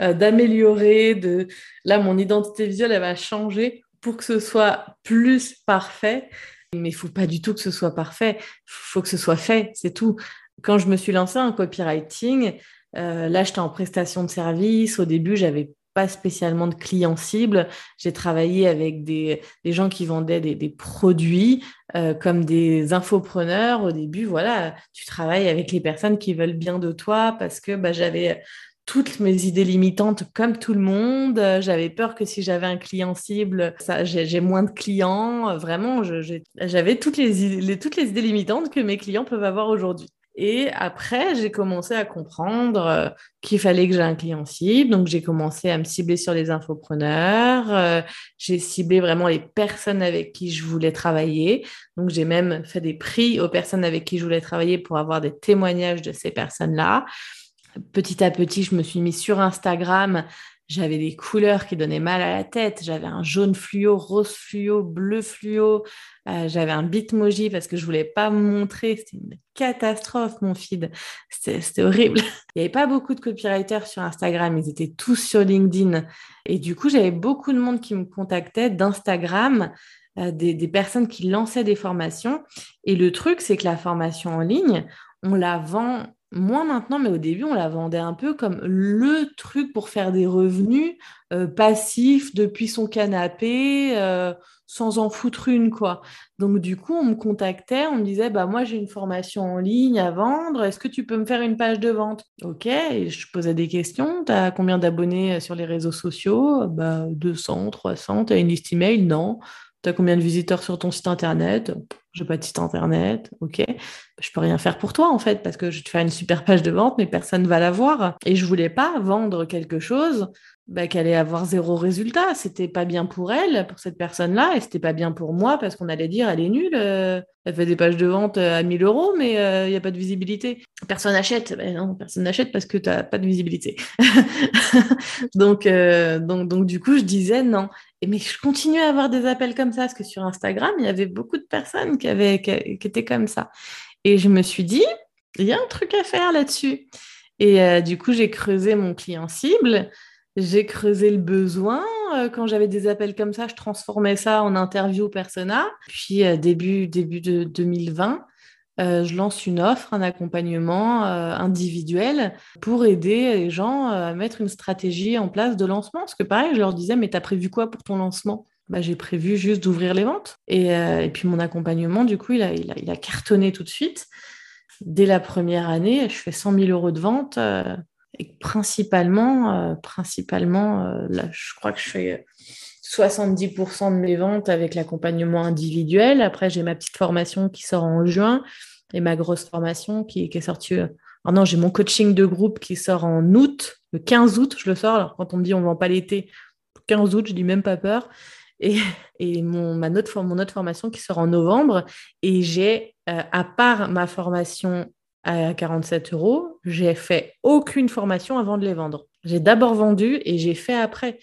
euh, d'améliorer. De... Là, mon identité visuelle, elle va changer pour que ce soit plus parfait. Mais il faut pas du tout que ce soit parfait. Il faut que ce soit fait, c'est tout. Quand je me suis lancée en copywriting, euh, là, j'étais en prestation de service. Au début, j'avais pas spécialement de clients cibles. J'ai travaillé avec des, gens qui vendaient des, produits euh, comme des infopreneurs. Au début, voilà, tu travailles avec les personnes qui veulent bien de toi parce que bah, j'avais toutes mes idées limitantes comme tout le monde. Euh, j'avais peur que si j'avais un client cible, j'ai moins de clients. Vraiment, j'avais toutes les, toutes les idées limitantes que mes clients peuvent avoir aujourd'hui. Et après, j'ai commencé à comprendre euh, qu'il fallait que j'ai un client cible. Donc, j'ai commencé à me cibler sur les infopreneurs. Euh, j'ai ciblé vraiment les personnes avec qui je voulais travailler. Donc, j'ai même fait des prix aux personnes avec qui je voulais travailler pour avoir des témoignages de ces personnes-là petit à petit, je me suis mise sur Instagram. j'avais des couleurs qui donnaient mal à la tête. J'avais un jaune fluo, rose fluo, bleu fluo. Euh, j'avais un bitmoji parce que je voulais pas me montrer. C'était une catastrophe, mon feed. C'était horrible. Il n'y avait pas beaucoup de copywriters sur Instagram. Ils étaient tous sur LinkedIn. Et du coup, j'avais beaucoup de monde qui me contactait d'Instagram. Euh, des, des personnes qui lançaient des formations. Et le truc, c'est que la formation en ligne, on la vend moins maintenant, mais au début, on la vendait un peu comme le truc pour faire des revenus euh, passifs depuis son canapé, euh, sans en foutre une, quoi. Donc, du coup, on me contactait, on me disait, bah, moi, j'ai une formation en ligne à vendre, est-ce que tu peux me faire une page de vente? Ok, et je posais des questions, tu as combien d'abonnés euh, sur les réseaux sociaux? Bah, 200, 300, tu as une liste email? Non. Tu as combien de visiteurs sur ton site internet? J'ai pas de site internet, ok. Je peux rien faire pour toi en fait parce que je te fais une super page de vente, mais personne va la voir. Et je voulais pas vendre quelque chose bah, qu'elle allait avoir zéro résultat. C'était pas bien pour elle, pour cette personne-là, et c'était pas bien pour moi parce qu'on allait dire elle est nulle, euh, elle fait des pages de vente euh, à 1000 euros, mais il euh, n'y a pas de visibilité. Personne n'achète. Ben non, personne n'achète parce que tu n'as pas de visibilité. donc, donc, donc, du coup, je disais non. Et, mais je continuais à avoir des appels comme ça parce que sur Instagram, il y avait beaucoup de personnes qui, avaient, qui étaient comme ça. Et je me suis dit, il y a un truc à faire là-dessus. Et du coup, j'ai creusé mon client cible. J'ai creusé le besoin. Euh, quand j'avais des appels comme ça, je transformais ça en interview persona. Puis euh, début, début de 2020, euh, je lance une offre, un accompagnement individuel pour aider les gens à mettre une stratégie en place de lancement. Parce que pareil, je leur disais, mais tu as prévu quoi pour ton lancement? Bah, J'ai prévu juste d'ouvrir les ventes. Et, puis mon accompagnement, du coup, il a, il, a, il a, cartonné tout de suite. Dès la première année, je fais 100 000 euros de vente et principalement, euh, principalement euh, je crois que je fais 70% de mes ventes avec l'accompagnement individuel. Après, j'ai ma petite formation qui sort en juin et ma grosse formation qui, est sortie. Euh, ah non, j'ai mon coaching de groupe qui sort en août, le 15 août, je le sors. Alors, quand on me dit on ne vend pas l'été, 15 août, je dis même pas peur. Et, et mon, ma autre formation qui sort en novembre. Et j'ai, à part ma formation à 47 euros, j'ai fait aucune formation avant de les vendre. J'ai d'abord vendu et j'ai fait après.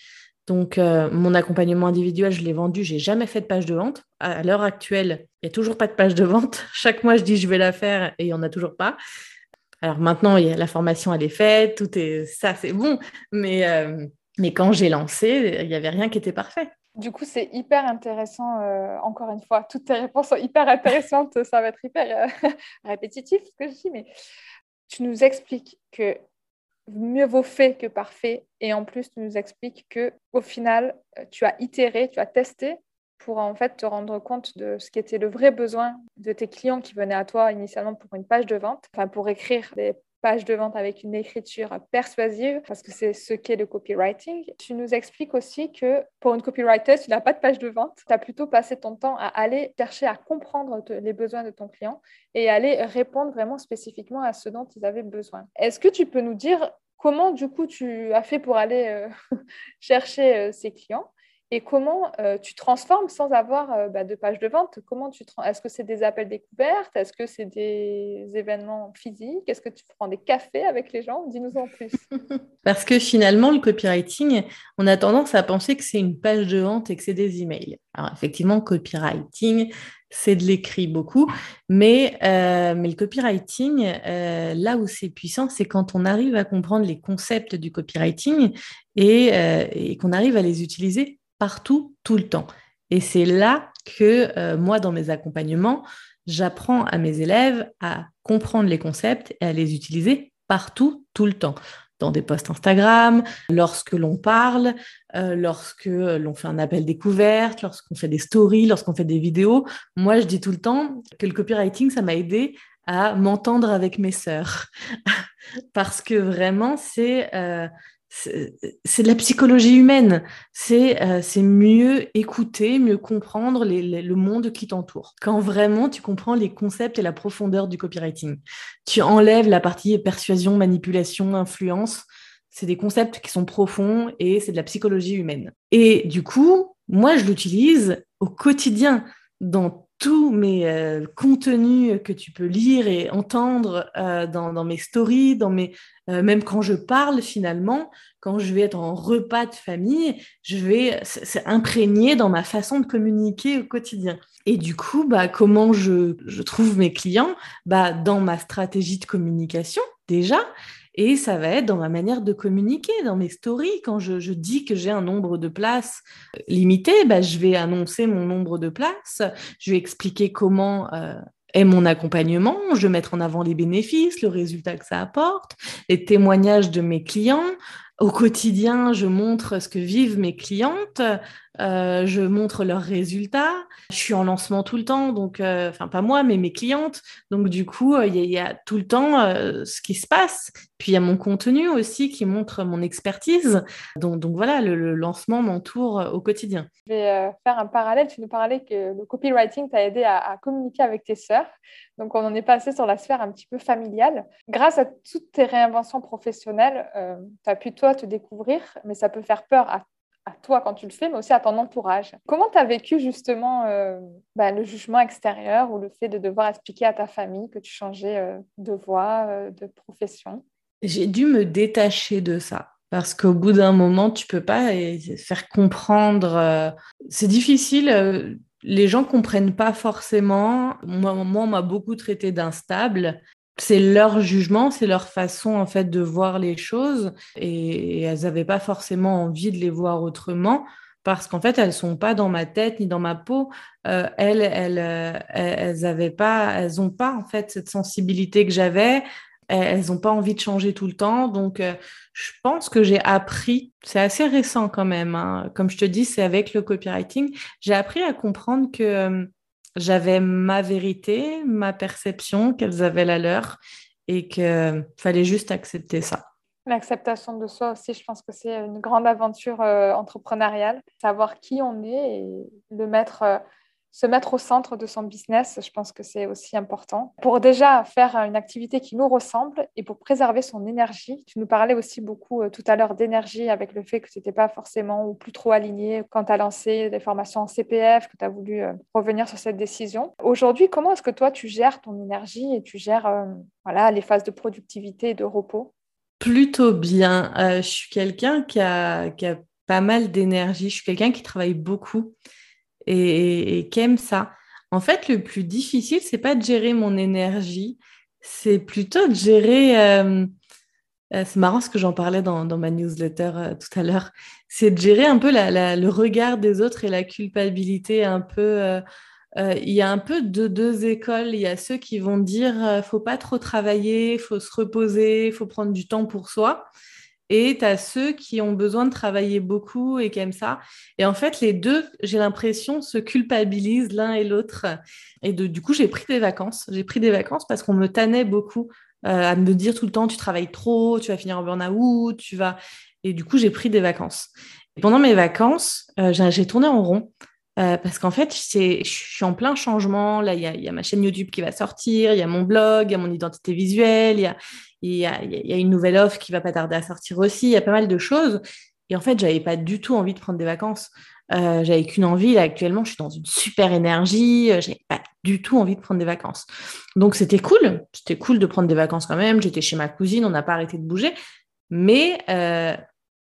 Donc, euh, mon accompagnement individuel, je l'ai vendu, j'ai jamais fait de page de vente. À l'heure actuelle, il n'y a toujours pas de page de vente. Chaque mois, je dis je vais la faire et il n'y en a toujours pas. Alors maintenant, la formation, elle est faite, tout est ça, c'est bon. Mais, euh, mais quand j'ai lancé, il n'y avait rien qui était parfait. Du coup, c'est hyper intéressant, euh, encore une fois, toutes tes réponses sont hyper intéressantes, ça va être hyper répétitif ce que je dis, mais tu nous expliques que mieux vaut fait que parfait, et en plus, tu nous expliques que au final, euh, tu as itéré, tu as testé pour en fait te rendre compte de ce qui était le vrai besoin de tes clients qui venaient à toi initialement pour une page de vente, enfin pour écrire des page de vente avec une écriture persuasive, parce que c'est ce qu'est le copywriting. Tu nous expliques aussi que pour une copywriter, tu n'as pas de page de vente, tu as plutôt passé ton temps à aller chercher à comprendre les besoins de ton client et aller répondre vraiment spécifiquement à ce dont ils avaient besoin. Est-ce que tu peux nous dire comment du coup tu as fait pour aller euh, chercher euh, ces clients? Et comment euh, tu transformes sans avoir euh, bah, de page de vente? Comment tu Est-ce que c'est des appels découvertes? Est-ce que c'est des événements physiques? Est-ce que tu prends des cafés avec les gens? Dis-nous en plus. Parce que finalement, le copywriting, on a tendance à penser que c'est une page de vente et que c'est des emails. Alors effectivement, copywriting, c'est de l'écrit beaucoup, mais, euh, mais le copywriting, là où c'est puissant, c'est quand on arrive à comprendre les concepts du copywriting et, et qu'on arrive à les utiliser partout, tout le temps. Et c'est là que euh, moi, dans mes accompagnements, j'apprends à mes élèves à comprendre les concepts et à les utiliser partout, tout le temps. Dans des posts Instagram, lorsque l'on parle, euh, lorsque l'on fait un appel découverte, lorsqu'on fait des stories, lorsqu'on fait des vidéos. Moi, je dis tout le temps que le copywriting, ça m'a aidé à m'entendre avec mes sœurs. Parce que vraiment, c'est euh, c'est de la psychologie humaine. C'est euh, mieux écouter, mieux comprendre le monde qui t'entoure. Quand vraiment tu comprends les concepts et la profondeur du copywriting. Tu enlèves la partie persuasion, manipulation, influence. C'est des concepts qui sont profonds et c'est de la psychologie humaine. Et du coup, moi, je l'utilise au quotidien dans tous mes euh, contenus que tu peux lire et entendre euh, dans, mes stories, dans mes, euh, même quand je parle finalement, quand je vais être en repas de famille, je vais c'est imprégné dans ma façon de communiquer au quotidien. Et du coup, bah, comment je, je trouve mes clients? Bah, Dans ma stratégie de communication déjà, et ça va être dans ma manière de communiquer, dans mes stories. Quand je, dis que j'ai un nombre de places euh, limité, bah, je vais annoncer mon nombre de places. Je vais expliquer comment euh, est mon accompagnement. Je vais mettre en avant les bénéfices, le résultat que ça apporte, les témoignages de mes clients. Au quotidien, je montre ce que vivent mes clientes, euh, je montre leurs résultats. Je suis en lancement tout le temps, donc, euh, enfin pas moi, mais mes clientes. Donc du coup, euh, il y, a tout le temps ce qui se passe. Puis il y a mon contenu aussi qui montre mon expertise. Donc, voilà, le, lancement m'entoure au quotidien. Je vais faire un parallèle. Tu nous parlais que le copywriting t'a aidé à, à, communiquer avec tes sœurs. Donc on en est passé sur la sphère un petit peu familiale. Grâce à toutes tes réinventions professionnelles, tu as pu toi te découvrir, mais ça peut faire peur à toi quand tu le fais, mais aussi à ton entourage. Comment tu as vécu justement euh, bah, le jugement extérieur ou le fait de devoir expliquer à ta famille que tu changeais euh, de voie, euh, de profession? J'ai dû me détacher de ça. Parce qu'au bout d'un moment, tu peux pas faire comprendre. C'est difficile. Les gens comprennent pas forcément. Moi, moi on m'a beaucoup traité d'instable c'est leur jugement, c'est leur façon en fait de voir les choses et elles n'avaient pas forcément envie de les voir autrement parce qu'en fait elles sont pas dans ma tête ni dans ma peau. Euh, elles, elles, euh, elles avaient pas, elles ont pas en fait cette sensibilité que j'avais. Elles n'ont pas envie de changer tout le temps. Donc, euh, je pense que j'ai appris, c'est assez récent quand même, hein. comme je te dis, c'est avec le copywriting, j'ai appris à comprendre que j'avais ma vérité, ma perception, qu'elles avaient la leur et qu'il fallait juste accepter ça. L'acceptation de soi aussi, je pense que c'est une grande aventure euh, entrepreneuriale. Savoir qui on est et le mettre euh, se mettre au centre de son business, je pense que c'est aussi important. Pour déjà faire une activité qui nous ressemble et pour préserver son énergie. Tu nous parlais aussi beaucoup euh, tout à l'heure d'énergie avec le fait que tu n'étais pas forcément ou plus trop aligné quand tu as lancé des formations en CPF, que tu as voulu euh, revenir sur cette décision. Aujourd'hui, comment est-ce que toi, tu gères ton énergie et tu gères euh, voilà, les phases de productivité et de repos? Plutôt bien. je suis quelqu'un qui a, qui a pas mal d'énergie. Je suis quelqu'un qui travaille beaucoup et, qui aime ça. En fait, le plus difficile, c'est pas de gérer mon énergie, c'est plutôt de gérer. Euh, euh, c'est marrant ce que j'en parlais dans, ma newsletter euh, tout à l'heure. C'est de gérer un peu le regard des autres et la culpabilité un peu. il y a un peu de deux écoles. Il y a ceux qui vont dire faut pas trop travailler, faut se reposer, faut prendre du temps pour soi. Et tu as ceux qui ont besoin de travailler beaucoup et qui aiment ça. Et en fait, les deux, j'ai l'impression, se culpabilisent l'un et l'autre. Et du coup, j'ai pris des vacances. J'ai pris des vacances parce qu'on me tannait beaucoup euh, à me dire tout le temps, tu travailles trop, tu vas finir en burn-out, tu vas... Et du coup, j'ai pris des vacances. Et pendant mes vacances, euh, j'ai tourné en rond. Euh, parce qu'en fait, je suis en plein changement. Là, il y, a ma chaîne YouTube qui va sortir, il y a mon blog, il y a mon identité visuelle, il y a, il y, a, une nouvelle offre qui va pas tarder à sortir aussi. Il y a pas mal de choses. Et en fait, j'avais pas du tout envie de prendre des vacances. Euh, j'avais qu'une envie. Là, actuellement, je suis dans une super énergie. Euh, j'avais pas du tout envie de prendre des vacances. Donc, c'était cool. C'était cool de prendre des vacances quand même. J'étais chez ma cousine. On n'a pas arrêté de bouger. Mais, euh,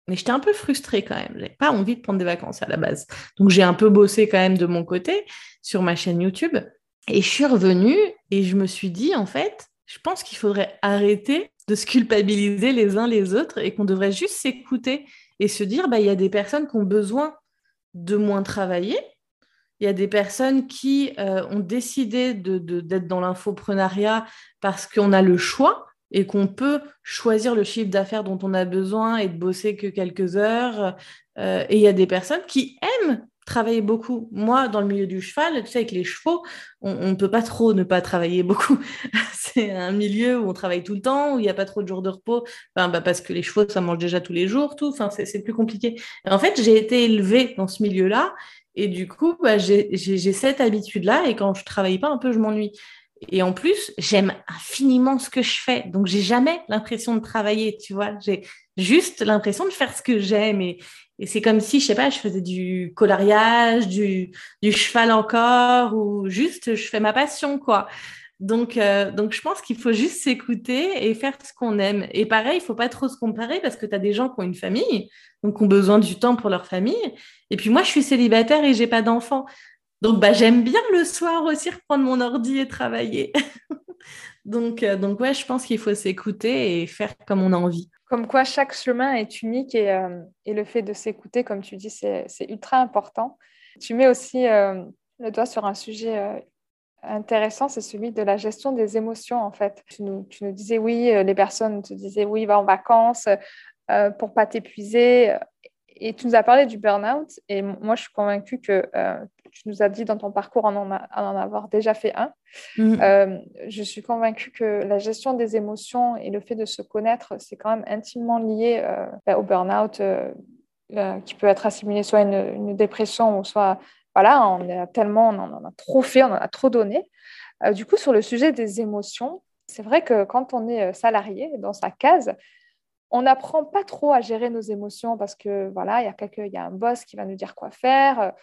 mais j'étais un peu frustrée quand même. J'avais pas envie de prendre des vacances à la base. Donc, j'ai un peu bossé quand même de mon côté sur ma chaîne YouTube. Et je suis revenue et je me suis dit, en fait, je pense qu'il faudrait arrêter de se culpabiliser les uns les autres et qu'on devrait juste s'écouter et se dire, bah, il y a des personnes qui ont besoin de moins travailler. Il y a des personnes qui euh, ont décidé d'être dans l'infoprenariat parce qu'on a le choix et qu'on peut choisir le chiffre d'affaires dont on a besoin et de bosser que quelques heures. Euh, et il y a des personnes qui aiment travailler beaucoup. Moi, dans le milieu du cheval, tu sais, avec les chevaux, on ne peut pas trop ne pas travailler beaucoup. c'est un milieu où on travaille tout le temps, où il n'y a pas trop de jours de repos, enfin, bah, parce que les chevaux, ça mange déjà tous les jours, tout. Enfin, c'est plus compliqué. en fait, j'ai été élevée dans ce milieu-là. Et du coup, bah, j'ai cette habitude-là. Et quand je travaille pas un peu, je m'ennuie. Et en plus, j'aime infiniment ce que je fais. Donc, j'ai jamais l'impression de travailler, tu vois. J'ai juste l'impression de faire ce que j'aime. Et, c'est comme si, je sais pas, je faisais du coloriage, du, du cheval encore, ou juste je fais ma passion, quoi. Donc, euh, donc, je pense qu'il faut juste s'écouter et faire ce qu'on aime. Et pareil, il faut pas trop se comparer parce que tu as des gens qui ont une famille, donc qui ont besoin du temps pour leur famille. Et puis moi, je suis célibataire et j'ai pas d'enfants. Donc, bah, j'aime bien le soir aussi reprendre mon ordi et travailler. donc, euh, donc, ouais, je pense qu'il faut s'écouter et faire comme on a envie. Comme quoi, chaque chemin est unique et, euh, et le fait de s'écouter, comme tu dis, c'est ultra important. Tu mets aussi le doigt sur un sujet intéressant, c'est celui de la gestion des émotions, en fait. Tu nous, disais, oui, euh, les personnes te disaient, oui, va en vacances euh, pour pas t'épuiser. Et tu nous as parlé du burn-out. Et moi, je suis convaincue que euh, tu nous as dit dans ton parcours en en, avoir déjà fait un. Mm. je suis convaincue que la gestion des émotions et le fait de se connaître, c'est quand même intimement lié bah, au burn-out qui peut être assimilé soit à une, une dépression ou soit voilà, on a tellement, on en a trop fait, on en a trop donné. Euh, du coup, sur le sujet des émotions, c'est vrai que quand on est euh, salarié dans sa case, on n'apprend pas trop à gérer nos émotions parce que voilà, il y a il y a un boss qui va nous dire quoi faire.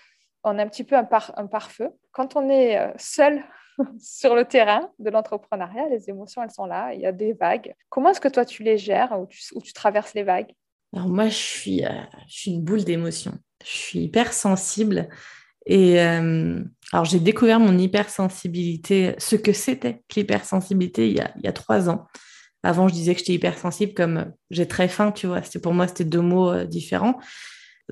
Euh, on est un petit peu un, pare-feu. Quand on est seul sur le terrain de l'entrepreneuriat, les émotions, elles sont là. Il y a des vagues. Comment est-ce que toi, tu les gères ou tu, traverses les vagues? Alors moi, je suis, je suis une boule d'émotions. Je suis hyper sensible. Et euh, alors, j'ai découvert mon hypersensibilité, ce que c'était l'hypersensibilité il, il, y a trois ans. Avant, je disais que j'étais hypersensible comme j'ai très faim, tu vois. Pour moi, c'était deux mots euh, différents.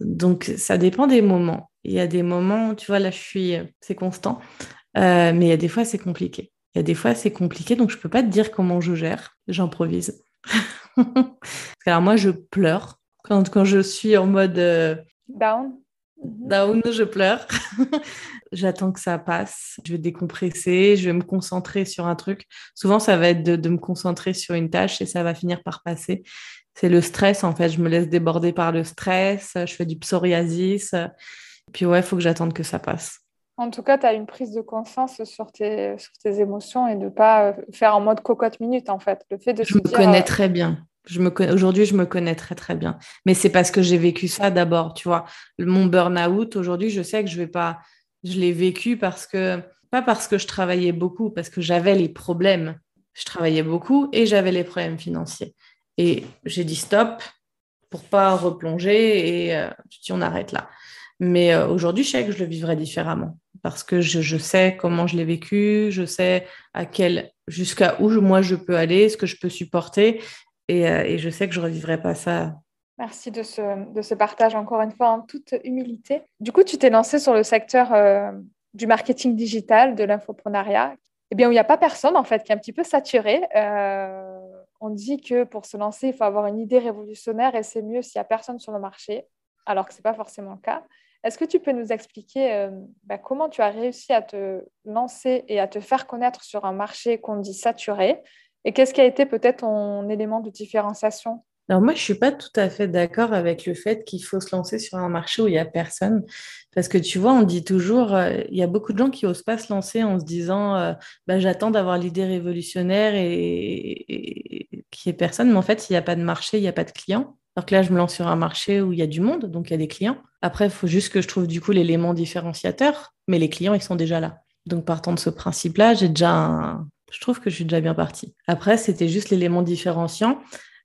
Donc, ça dépend des moments. Il y a des moments, tu vois, là, je suis, euh, c'est constant. mais il y a des fois, c'est compliqué. Il y a des fois, c'est compliqué, donc je ne peux pas te dire comment je gère. J'improvise. alors, moi, je pleure quand, quand je suis en mode. Down Down, je pleure. J'attends que ça passe. Je vais décompresser, je vais me concentrer sur un truc. Souvent, ça va être de, me concentrer sur une tâche et ça va finir par passer. C'est le stress, en fait. Je me laisse déborder par le stress. Je fais du psoriasis. Puis ouais, il faut que j'attende que ça passe. En tout cas, tu as une prise de conscience sur tes, sur tes émotions et de ne pas euh, faire en mode cocotte minute, en fait. Le fait de je me connais euh, très bien. Aujourd'hui, je me connais très très bien. Mais c'est parce que j'ai vécu ça d'abord, tu vois. Mon burn-out, aujourd'hui, je sais que je vais pas. Je l'ai vécu parce que. Pas parce que je travaillais beaucoup, parce que j'avais les problèmes. Je travaillais beaucoup et j'avais les problèmes financiers. Et j'ai dit stop pour pas replonger et euh, dis on arrête là. Mais euh, aujourd'hui, je sais que je le vivrai différemment parce que je, je sais comment je l'ai vécu, je sais à quel jusqu'à où moi je peux aller, ce que je peux supporter euh, et, je sais que je ne revivrai pas ça. Merci de ce, de ce, partage encore une fois en toute humilité. Du coup, tu t'es lancé sur le secteur euh, du marketing digital, de l'infoprenariat, eh bien, où il n'y a pas personne en fait, qui est un petit peu saturé. Euh, on dit que pour se lancer, il faut avoir une idée révolutionnaire et c'est mieux s'il n'y a personne sur le marché, alors que ce n'est pas forcément le cas. Est-ce que tu peux nous expliquer bah, comment tu as réussi à te lancer et à te faire connaître sur un marché qu'on dit saturé? Et qu'est-ce qui a été peut-être ton élément de différenciation? Alors moi, je suis pas tout à fait d'accord avec le fait qu'il faut se lancer sur un marché où il y a personne, parce que tu vois, on dit toujours, euh, il y a beaucoup de gens qui osent pas se lancer en se disant, euh, bah, j'attends d'avoir l'idée révolutionnaire et, qu'il n'y ait personne, mais en fait, s'il n'y a pas de marché, il n'y a pas de clients. Alors que là, je me lance sur un marché où il y a du monde, donc il y a des clients. Après, il faut juste que je trouve du coup l'élément différenciateur, mais les clients, ils sont déjà là. Donc partant de ce principe-là, j'ai déjà je trouve que je suis déjà bien partie. Après, c'était juste l'élément différenciant.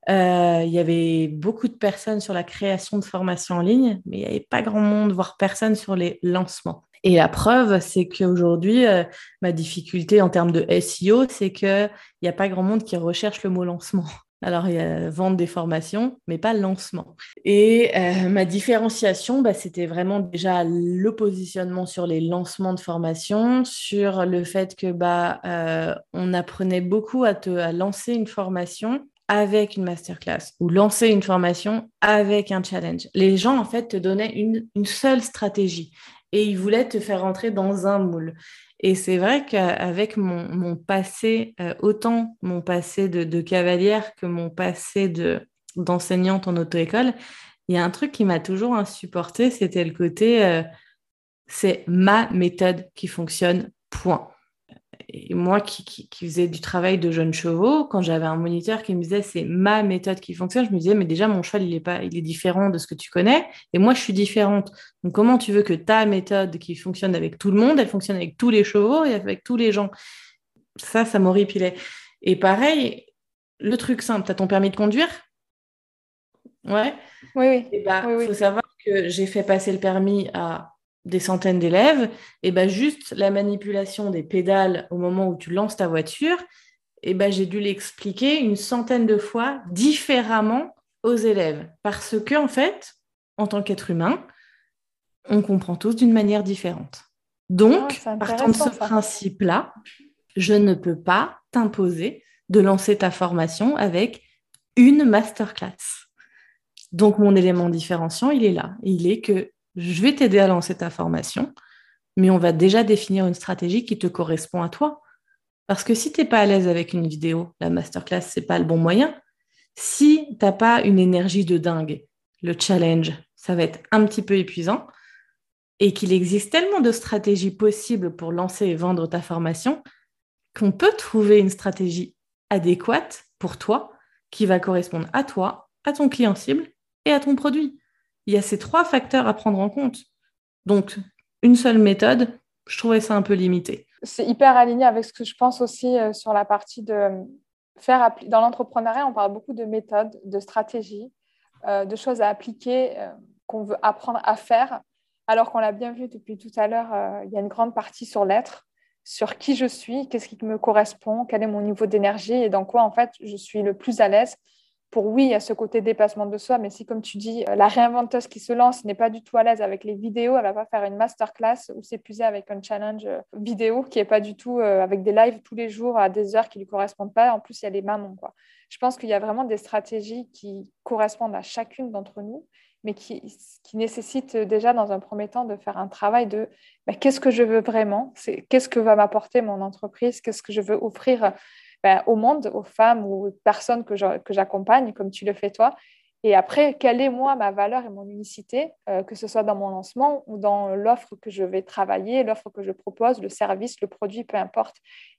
Euh, il y avait beaucoup de personnes sur la création de formations en ligne, mais il n'y avait pas grand monde, voire personne sur les lancements. Et la preuve, c'est qu'aujourd'hui, euh, ma difficulté en termes de SEO, c'est qu'il n'y a pas grand monde qui recherche le mot lancement. Alors, il y a vendre des formations, mais pas lancement. Et euh, ma différenciation, bah, c'était vraiment déjà le positionnement sur les lancements de formation, sur le fait que bah, euh, on apprenait beaucoup à, te, à lancer une formation avec une masterclass ou lancer une formation avec un challenge. Les gens, en fait, te donnaient une, une seule stratégie et ils voulaient te faire rentrer dans un moule. Et c'est vrai qu'avec mon, passé, euh, autant mon passé de, cavalière que mon passé d'enseignante en auto-école, il y a un truc qui m'a toujours insupporté, c'était le côté, euh, c'est ma méthode qui fonctionne, point. Et moi qui, qui, faisais du travail de jeunes chevaux, quand j'avais un moniteur qui me disait c'est ma méthode qui fonctionne, je me disais mais déjà mon cheval il est pas il est différent de ce que tu connais et moi je suis différente. Donc comment tu veux que ta méthode qui fonctionne avec tout le monde, elle fonctionne avec tous les chevaux et avec tous les gens? Ça ça m'horripilait. Et pareil, le truc simple, tu as ton permis de conduire? Ouais. Oui oui. Il bah, faut savoir que j'ai fait passer le permis à des centaines d'élèves, et ben juste la manipulation des pédales au moment où tu lances ta voiture, et ben j'ai dû l'expliquer une centaine de fois différemment aux élèves. Parce que, en fait, en tant qu'être humain, on comprend tous d'une manière différente. Donc, ah, partant de ce principe-là, je ne peux pas t'imposer de lancer ta formation avec une masterclass. Donc, mon élément différenciant, il est là. Il est que je vais t'aider à lancer ta formation, mais on va déjà définir une stratégie qui te correspond à toi. Parce que si tu n'es pas à l'aise avec une vidéo, la masterclass, ce n'est pas le bon moyen. Si tu n'as pas une énergie de dingue, le challenge, ça va être un petit peu épuisant. Et qu'il existe tellement de stratégies possibles pour lancer et vendre ta formation qu'on peut trouver une stratégie adéquate pour toi qui va correspondre à toi, à ton client cible et à ton produit il y a ces trois facteurs à prendre en compte. Donc, une seule méthode, je trouvais ça un peu limité. C'est hyper aligné avec ce que je pense aussi euh, sur la partie de euh, faire dans l'entrepreneuriat, on parle beaucoup de méthodes, de stratégies, euh, de choses à appliquer qu'on veut apprendre à faire. Alors qu'on l'a bien vu depuis tout à l'heure, il y a une grande partie sur l'être, sur qui je suis, qu'est-ce qui me correspond, quel est mon niveau d'énergie et dans quoi en fait je suis le plus à l'aise pour oui, il y a ce côté dépassement de soi, mais si, comme tu dis, euh, la réinventeuse qui se lance n'est pas du tout à l'aise avec les vidéos, elle va pas faire une masterclass ou s'épuiser avec un challenge euh, vidéo qui est pas du tout euh, avec des lives tous les jours à des heures qui lui correspondent pas. En plus, il y a les mamans, quoi. Je pense qu'il y a vraiment des stratégies qui correspondent à chacune d'entre nous, mais qui, qui, nécessitent déjà, dans un premier temps, de faire un travail de bah, qu'est-ce que je veux vraiment, qu'est-ce que va m'apporter mon entreprise, qu'est-ce que je veux offrir ben, au monde, aux femmes ou aux personnes que j'accompagne, comme tu le fais toi. Et après, quelle est moi ma valeur et mon unicité, euh, que ce soit dans mon lancement ou dans l'offre que je vais travailler, l'offre que je propose, le service, le produit, peu importe.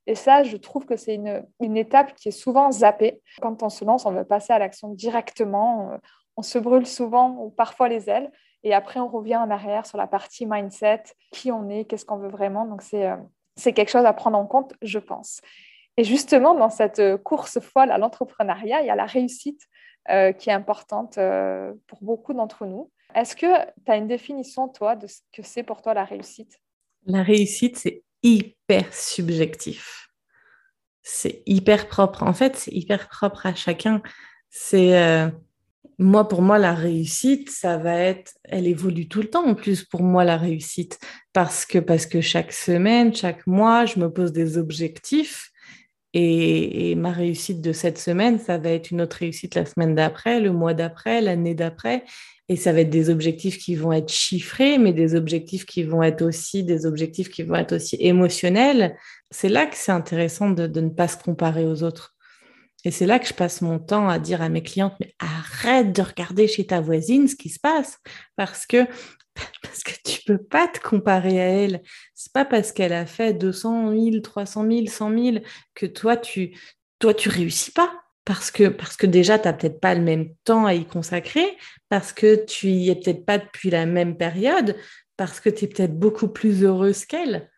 Et ça, je trouve que c'est une, une, étape qui est souvent zappée. Quand on se lance, on veut passer à l'action directement. Euh, on se brûle souvent ou parfois les ailes. Et après, on revient en arrière sur la partie mindset, qui on est, qu'est-ce qu'on veut vraiment. Donc, c'est euh, quelque chose à prendre en compte, je pense. Et justement, dans cette euh, course folle à l'entrepreneuriat, il y a la réussite euh, qui est importante euh, pour beaucoup d'entre nous. Est-ce que tu as une définition, toi, de ce que c'est pour toi la réussite? La réussite, c'est hyper subjectif. C'est hyper propre. En fait, c'est hyper propre à chacun. C'est moi, pour moi, la réussite, ça va être, elle évolue tout le temps en plus pour moi la réussite, parce que parce que chaque semaine, chaque mois, je me pose des objectifs et, ma réussite de cette semaine, ça va être une autre réussite la semaine d'après, le mois d'après, l'année d'après. Et ça va être des objectifs qui vont être chiffrés, mais des objectifs qui vont être aussi des objectifs qui vont être aussi émotionnels. C'est là que c'est intéressant de, de, ne pas se comparer aux autres. Et c'est là que je passe mon temps à dire à mes clientes, mais arrête de regarder chez ta voisine ce qui se passe, parce que parce que tu peux pas te comparer à elle. C'est pas parce qu'elle a fait 200 000, 300 000, 100 000 que toi tu toi tu réussis pas parce que parce que déjà tu n'as peut-être pas le même temps à y consacrer, parce que tu y es peut-être pas depuis la même période, parce que tu es peut-être beaucoup plus heureuse qu'elle.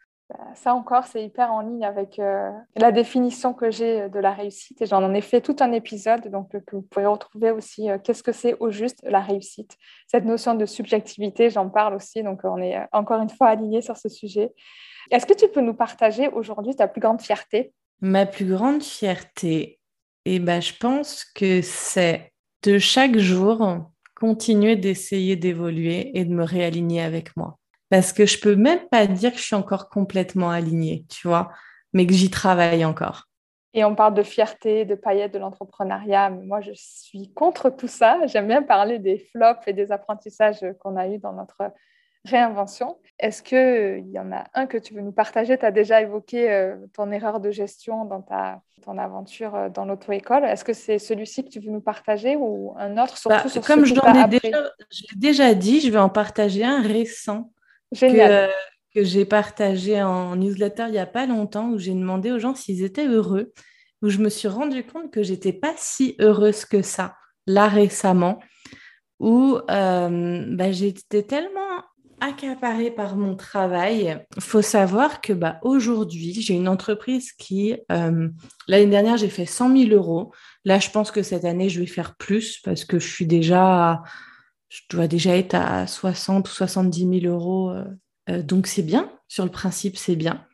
Ça encore, c'est hyper en ligne avec euh, la définition que j'ai de la réussite. Et j'en ai fait tout un épisode, donc euh, que vous pouvez retrouver aussi. Euh, qu'est-ce que c'est au juste la réussite Cette notion de subjectivité, j'en parle aussi. Donc on est encore une fois alignés sur ce sujet. Est-ce que tu peux nous partager aujourd'hui ta plus grande fierté? Ma plus grande fierté, eh ben, je pense que c'est de chaque jour continuer d'essayer d'évoluer et de me réaligner avec moi parce que je peux même pas dire que je suis encore complètement alignée, tu vois, mais que j'y travaille encore. Et on parle de fierté, de paillettes, de l'entrepreneuriat. Mais moi, je suis contre tout ça. J'aime bien parler des flops et des apprentissages qu'on a eus dans notre réinvention. Est-ce qu'il y en a un que tu veux nous partager? Tu as déjà évoqué euh, ton erreur de gestion dans ta, ton aventure euh, dans l'auto-école. Est-ce que c'est celui-ci que tu veux nous partager ou un autre surtout bah, Comme je l'ai déjà dit, je vais en partager un récent Génial. que j'ai partagé en newsletter il n'y a pas longtemps où j'ai demandé aux gens s'ils étaient heureux, où je me suis rendu compte que j'étais pas si heureuse que ça là récemment, où euh, bah, j'étais tellement accaparée par mon travail. Il faut savoir que bah, aujourd'hui, j'ai une entreprise qui, euh, l'année dernière, j'ai fait 100 000 euros. Là, je pense que cette année, je vais faire plus parce que je suis déjà, je dois déjà être à 60 ou 70 000 euros. Euh, euh, donc, c'est bien. Sur le principe, c'est bien.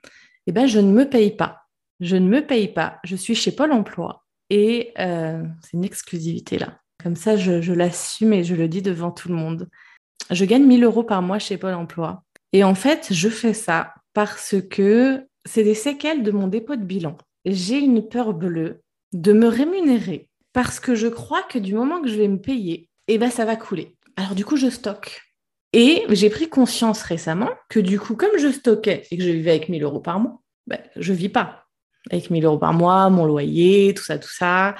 Eh ben, je ne me paye pas. Je ne me paye pas. Je suis chez Pôle emploi. Et c'est une exclusivité là. Comme ça, je, je l'assume et je le dis devant tout le monde. Je gagne 1000 euros par mois chez Pôle emploi. Et en fait, je fais ça parce que c'est des séquelles de mon dépôt de bilan. J'ai une peur bleue de me rémunérer parce que je crois que du moment que je vais me payer, eh ben, ça va couler. Alors du coup, je stocke. Et j'ai pris conscience récemment que du coup, comme je stockais et que je vivais avec 1000 euros par mois, ben, je vis pas avec 1000 euros par mois, mon loyer, tout ça, tout ça.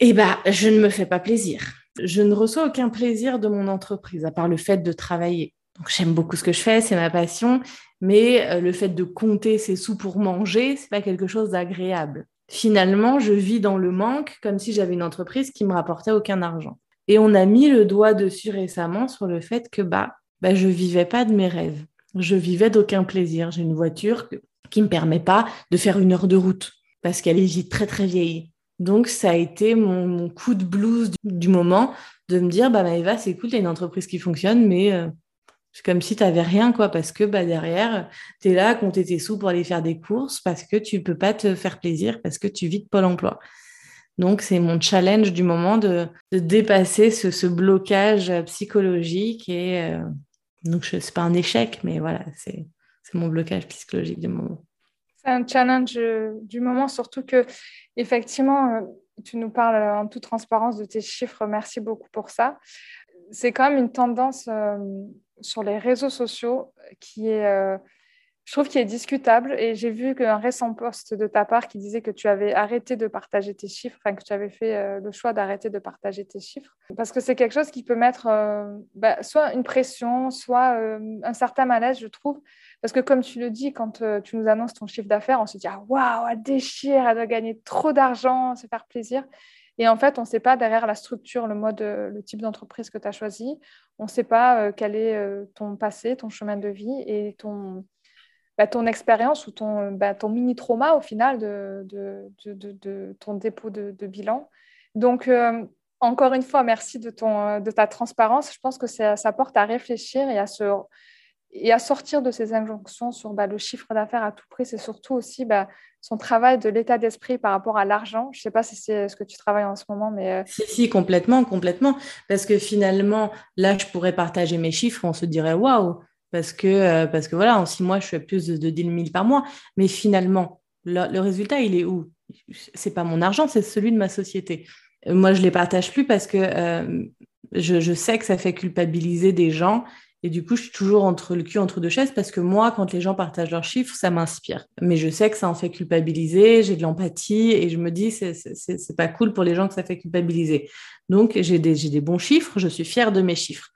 Et ben, je ne me fais pas plaisir je ne reçois aucun plaisir de mon entreprise, à part le fait de travailler. Donc j'aime beaucoup ce que je fais, c'est ma passion, mais euh, le fait de compter ses sous pour manger, c'est pas quelque chose d'agréable. Finalement, je vis dans le manque comme si j'avais une entreprise qui me rapportait aucun argent. Et on a mis le doigt dessus récemment sur le fait que bah, bah je vivais pas de mes rêves. Je vivais d'aucun plaisir. J'ai une voiture qui me permet pas de faire une heure de route parce qu'elle est très très vieille. Donc, ça a été mon, coup de blues du, moment de me dire, bah, Maëva, c'est cool, tu as une entreprise qui fonctionne, mais euh, c'est comme si tu n'avais rien, quoi, parce que bah, derrière, tu es là à compter tes sous pour aller faire des courses, parce que tu ne peux pas te faire plaisir, parce que tu vis de Pôle emploi. Donc, c'est mon challenge du moment de, dépasser ce, blocage psychologique. Et euh, donc, ce n'est pas un échec, mais voilà, c'est mon blocage psychologique du moment un challenge euh, du moment, surtout que effectivement, euh, tu nous parles euh, en toute transparence de tes chiffres. Merci beaucoup pour ça. C'est quand même une tendance sur les réseaux sociaux qui est, je trouve, qui est discutable. Et j'ai vu qu'un récent post de ta part qui disait que tu avais arrêté de partager tes chiffres, enfin que tu avais fait le choix d'arrêter de partager tes chiffres, parce que c'est quelque chose qui peut mettre bah, soit une pression, soit un certain malaise, je trouve. Parce que comme tu le dis, quand euh, tu nous annonces ton chiffre d'affaires, on se dit ah, waouh, elle déchire, elle doit gagner trop d'argent, se faire plaisir. Et en fait, on ne sait pas derrière la structure, le mode, euh, le type d'entreprise que tu as choisi. On ne sait pas euh, quel est ton passé, ton chemin de vie et ton, bah, ton expérience ou ton, bah, ton mini-trauma au final de, de, de, ton dépôt de, bilan. Donc, encore une fois, merci de, ton, de ta transparence. Je pense que ça, ça porte à réfléchir et à se et à sortir de ces injonctions sur bah, le chiffre d'affaires à tout prix, c'est surtout aussi son travail de l'état d'esprit par rapport à l'argent. Je ne sais pas si c'est ce que tu travailles en ce moment, mais... Euh, si, si, complètement, complètement. Parce que finalement, là, je pourrais partager mes chiffres, on se dirait waouh, parce que, euh, parce que voilà, en six mois, je fais plus de, 10 000 par mois. Mais finalement, le, résultat, il est où? C'est pas mon argent, c'est celui de ma société. Euh, moi, je ne les partage plus parce que je, je sais que ça fait culpabiliser des gens et du coup, je suis toujours entre le cul entre deux chaises parce que moi, quand les gens partagent leurs chiffres, ça m'inspire. Mais je sais que ça en fait culpabiliser, j'ai de l'empathie et je me dis, c'est pas cool pour les gens que ça fait culpabiliser. Donc, j'ai des, des bons chiffres, je suis fière de mes chiffres.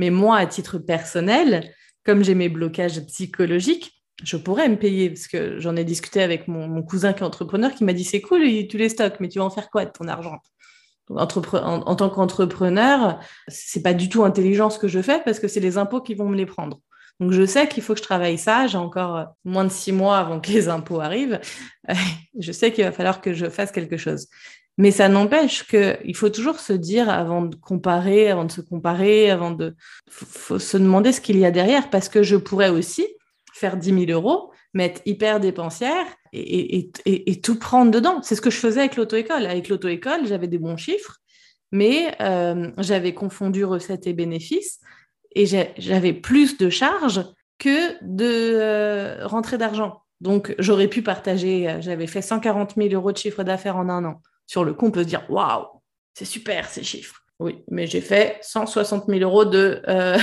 Mais moi, à titre personnel, comme j'ai mes blocages psychologiques, je pourrais me payer parce que j'en ai discuté avec mon, cousin qui est entrepreneur qui m'a dit c'est cool, tu les stocks, mais tu vas en faire quoi de ton argent? En, tant qu'entrepreneur, c'est pas du tout intelligent ce que je fais parce que c'est les impôts qui vont me les prendre. Donc je sais qu'il faut que je travaille ça. J'ai encore moins de six mois avant que les impôts arrivent. je sais qu'il va falloir que je fasse quelque chose. Mais ça n'empêche qu'il faut toujours se dire avant de comparer, avant de se comparer, avant de, se demander ce qu'il y a derrière parce que je pourrais aussi faire 10 000 euros m'être hyper dépensière et, tout prendre dedans. C'est ce que je faisais avec l'auto-école. Avec l'auto-école, j'avais des bons chiffres, mais euh, j'avais confondu recettes et bénéfices et j'avais plus de charges que de euh, rentrée d'argent. Donc, j'aurais pu partager, euh, j'avais fait 140 000 euros de chiffre d'affaires en un an. Sur le coup, on peut se dire, waouh, c'est super ces chiffres. Oui, mais j'ai fait 160 000 euros de,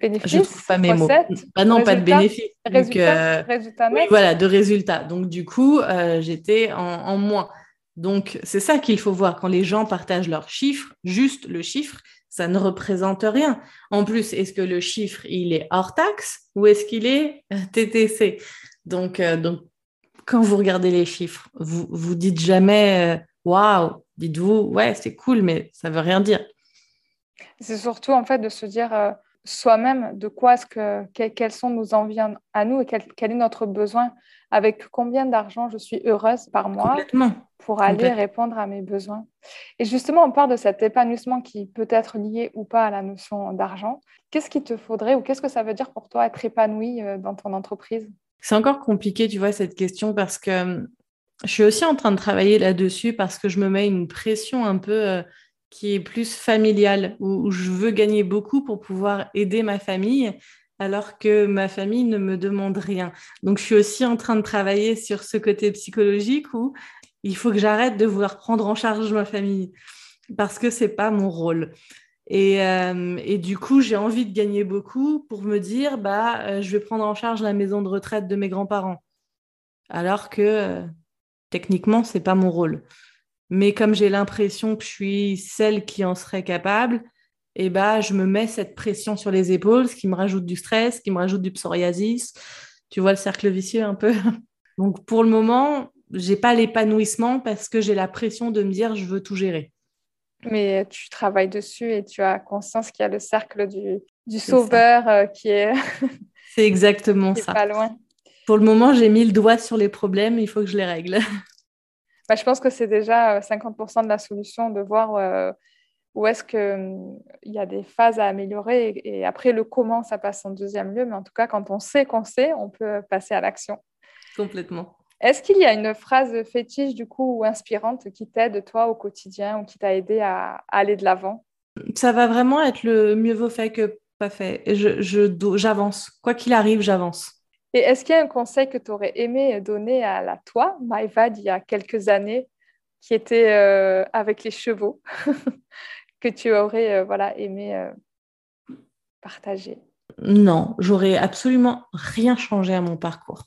Bénéfice, je trouve pas mes mots. Bah non, pas de bénéfice. Résultat, euh, voilà, de résultats. Donc du coup, euh, j'étais en, moins. Donc, c'est ça qu'il faut voir. Quand les gens partagent leurs chiffres, juste le chiffre, ça ne représente rien. En plus, est-ce que le chiffre, il est hors taxe ou est-ce qu'il est euh, TTC donc, euh, donc, quand vous regardez les chiffres, vous vous dites jamais waouh, dites-vous ouais, c'est cool, mais ça veut rien dire. C'est surtout en fait de se dire soi-même de quoi est-ce que, quelles sont nos envies à nous et quel, est notre besoin, avec combien d'argent je suis heureuse par mois pour aller répondre à mes besoins. Et justement, on parle de cet épanouissement qui peut être lié ou pas à la notion d'argent. Qu'est-ce qu'il te faudrait ou qu'est-ce que ça veut dire pour toi être épanoui euh, dans ton entreprise? C'est encore compliqué, tu vois, cette question parce que hum, je suis aussi en train de travailler là-dessus parce que je me mets une pression un peu euh, qui est plus familiale, où, je veux gagner beaucoup pour pouvoir aider ma famille, alors que ma famille ne me demande rien. Donc, je suis aussi en train de travailler sur ce côté psychologique où il faut que j'arrête de vouloir prendre en charge ma famille, parce que c'est pas mon rôle. Et, euh, du coup, j'ai envie de gagner beaucoup pour me dire, bah, euh, je vais prendre en charge la maison de retraite de mes grands-parents, alors que techniquement, c'est pas mon rôle. Mais comme j'ai l'impression que je suis celle qui en serait capable, eh ben, je me mets cette pression sur les épaules, ce qui me rajoute du stress, ce qui me rajoute du psoriasis. Tu vois le cercle vicieux un peu. Donc pour le moment, j'ai pas l'épanouissement parce que j'ai la pression de me dire je veux tout gérer. Mais tu travailles dessus et tu as conscience qu'il y a le cercle du, du sauveur euh, qui est. C'est exactement ça. Pas loin. Pour le moment, j'ai mis le doigt sur les problèmes, il faut que je les règle. Bah, je pense que c'est déjà 50% euh, de la solution de voir euh, où est-ce qu'il hum, y a des phases à améliorer et, après le comment, ça passe en deuxième lieu. Mais en tout cas, quand on sait qu'on sait, on peut passer à l'action. Complètement. Est-ce qu'il y a une phrase fétiche du coup ou inspirante qui t'aide toi au quotidien ou qui t'a aidé à, aller de l'avant? Ça va vraiment être le mieux vaut fait que pas fait. Je, j'avance. Quoi qu'il arrive, j'avance. Et est-ce qu'il y a un conseil que tu aurais aimé donner à la toi, Maïvad, il y a quelques années, qui était euh, avec les chevaux, que tu aurais euh, voilà, aimé euh, partager? Non, j'aurais absolument rien changé à mon parcours.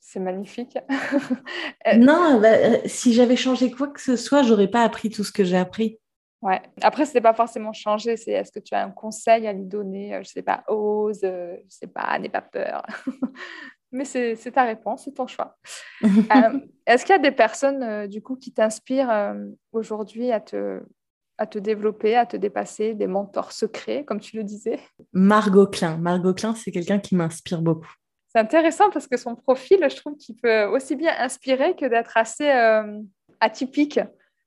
C'est magnifique. non, bah, si j'avais changé quoi que ce soit, j'aurais pas appris tout ce que j'ai appris. Ouais. Après, ce n'est pas forcément changer, c'est est-ce que tu as un conseil à lui donner Je ne sais pas, ose, je ne sais pas, n'aie pas peur? Mais c'est ta réponse, c'est ton choix. Euh, est-ce qu'il y a des personnes, euh, du coup, qui t'inspirent euh, aujourd'hui à te, à te développer, à te dépasser, des mentors secrets, comme tu le disais? Margot Klein. Margot Klein, c'est quelqu'un qui m'inspire beaucoup. C'est intéressant parce que son profil, je trouve qu'il peut aussi bien inspirer que d'être assez atypique.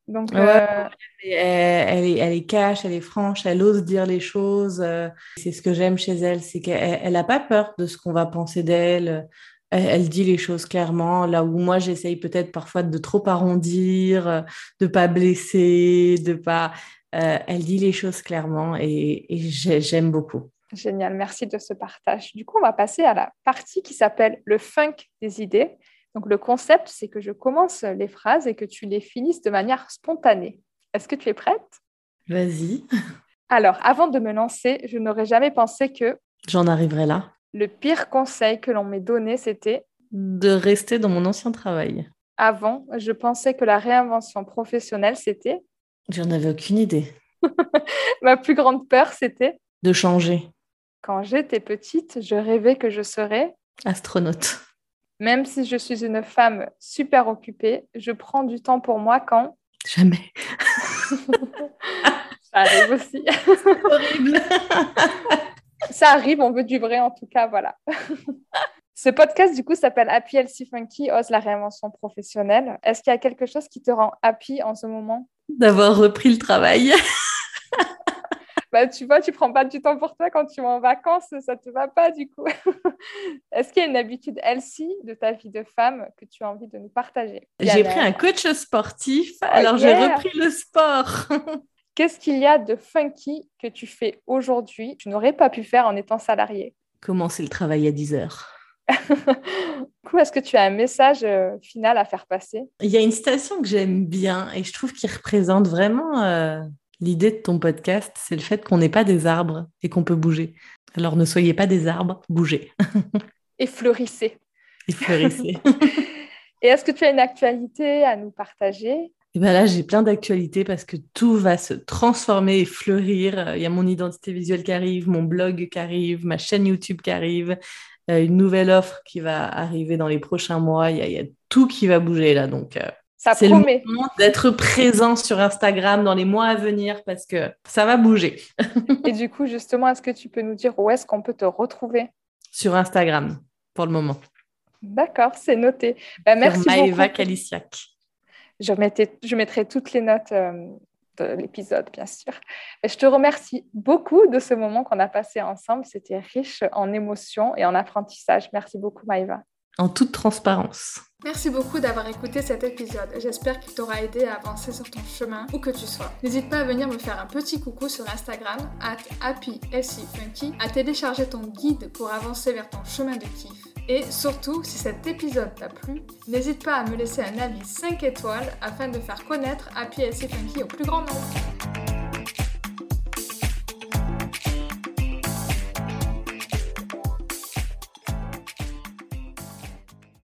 Donc, euh, elle, est, elle est cash, elle est franche, elle ose dire les choses. Euh, c'est ce que j'aime chez elle, c'est qu'elle n'a pas peur de ce qu'on va penser d'elle. Elle, dit les choses clairement, là où moi j'essaye peut-être parfois de trop arrondir, de pas blesser, de pas. Euh, elle dit les choses clairement et j'aime beaucoup. Génial, merci de ce partage. Du coup, on va passer à la partie qui s'appelle le funk des idées. Donc le concept, c'est que je commence les phrases et que tu les finisses de manière spontanée. Est-ce que tu es prête? Vas-y. Alors, avant de me lancer, je n'aurais jamais pensé que... J'en arriverai là. Le pire conseil que l'on m'ait donné, c'était... De rester dans mon ancien travail. Avant, je pensais que la réinvention professionnelle, c'était... J'en avais aucune idée. Ma plus grande peur, c'était... De changer. Quand j'étais petite, je rêvais que je serais... Astronaute. Même si je suis une femme super occupée, je prends du temps pour moi quand Jamais. Ça arrive aussi. Horrible. Ça arrive, on veut du vrai en tout cas, voilà. Ce podcast, du coup, s'appelle Happy Elsie Funky, ose la réinvention professionnelle. Est-ce qu'il y a quelque chose qui te rend happy en ce moment? D'avoir repris le travail. bah, tu vois, tu prends pas du temps pour toi quand tu vas en vacances, ça te va pas du coup. Est-ce qu'il y a une habitude Elsie de ta vie de femme que tu as envie de nous partager? J'ai pris un coach sportif, oh, alors j'ai repris le sport. Qu'est-ce qu'il y a de funky que tu fais aujourd'hui, tu n'aurais pas pu faire en étant salarié Commencer le travail à 10 heures. Est-ce que tu as un message euh, final à faire passer? Il y a une citation que j'aime bien et je trouve qu'il représente vraiment euh, L'idée de ton podcast, c'est le fait qu'on n'est pas des arbres et qu'on peut bouger. Alors ne soyez pas des arbres, bougez. et fleurissez. Et fleurissez. et est-ce que tu as une actualité à nous partager? Et ben là, j'ai plein d'actualités parce que tout va se transformer et fleurir. Il y a mon identité visuelle qui arrive, mon blog qui arrive, ma chaîne YouTube qui arrive, euh, une nouvelle offre qui va arriver dans les prochains mois. Il y a, tout qui va bouger là. Donc, euh, c'est le moment d'être présent sur Instagram dans les mois à venir parce que ça va bouger. et du coup, justement, est-ce que tu peux nous dire où est-ce qu'on peut te retrouver? Sur Instagram, pour le moment. D'accord, c'est noté. Ben, merci sur Maëva Kalisiak. Je, je mettrai toutes les notes euh, de l'épisode, bien sûr. Et je te remercie beaucoup de ce moment qu'on a passé ensemble. C'était riche en émotions et en apprentissage. Merci beaucoup, Maïva. En toute transparence. Merci beaucoup d'avoir écouté cet épisode. J'espère qu'il t'aura aidé à avancer sur ton chemin où que tu sois. N'hésite pas à venir me faire un petit coucou sur Instagram, at happyfunky, à télécharger ton guide pour avancer vers ton chemin de kiff et surtout, si cet épisode t'a plu, n'hésite pas à me laisser un avis 5 étoiles afin de faire connaître Happy SC Funky au plus grand nombre.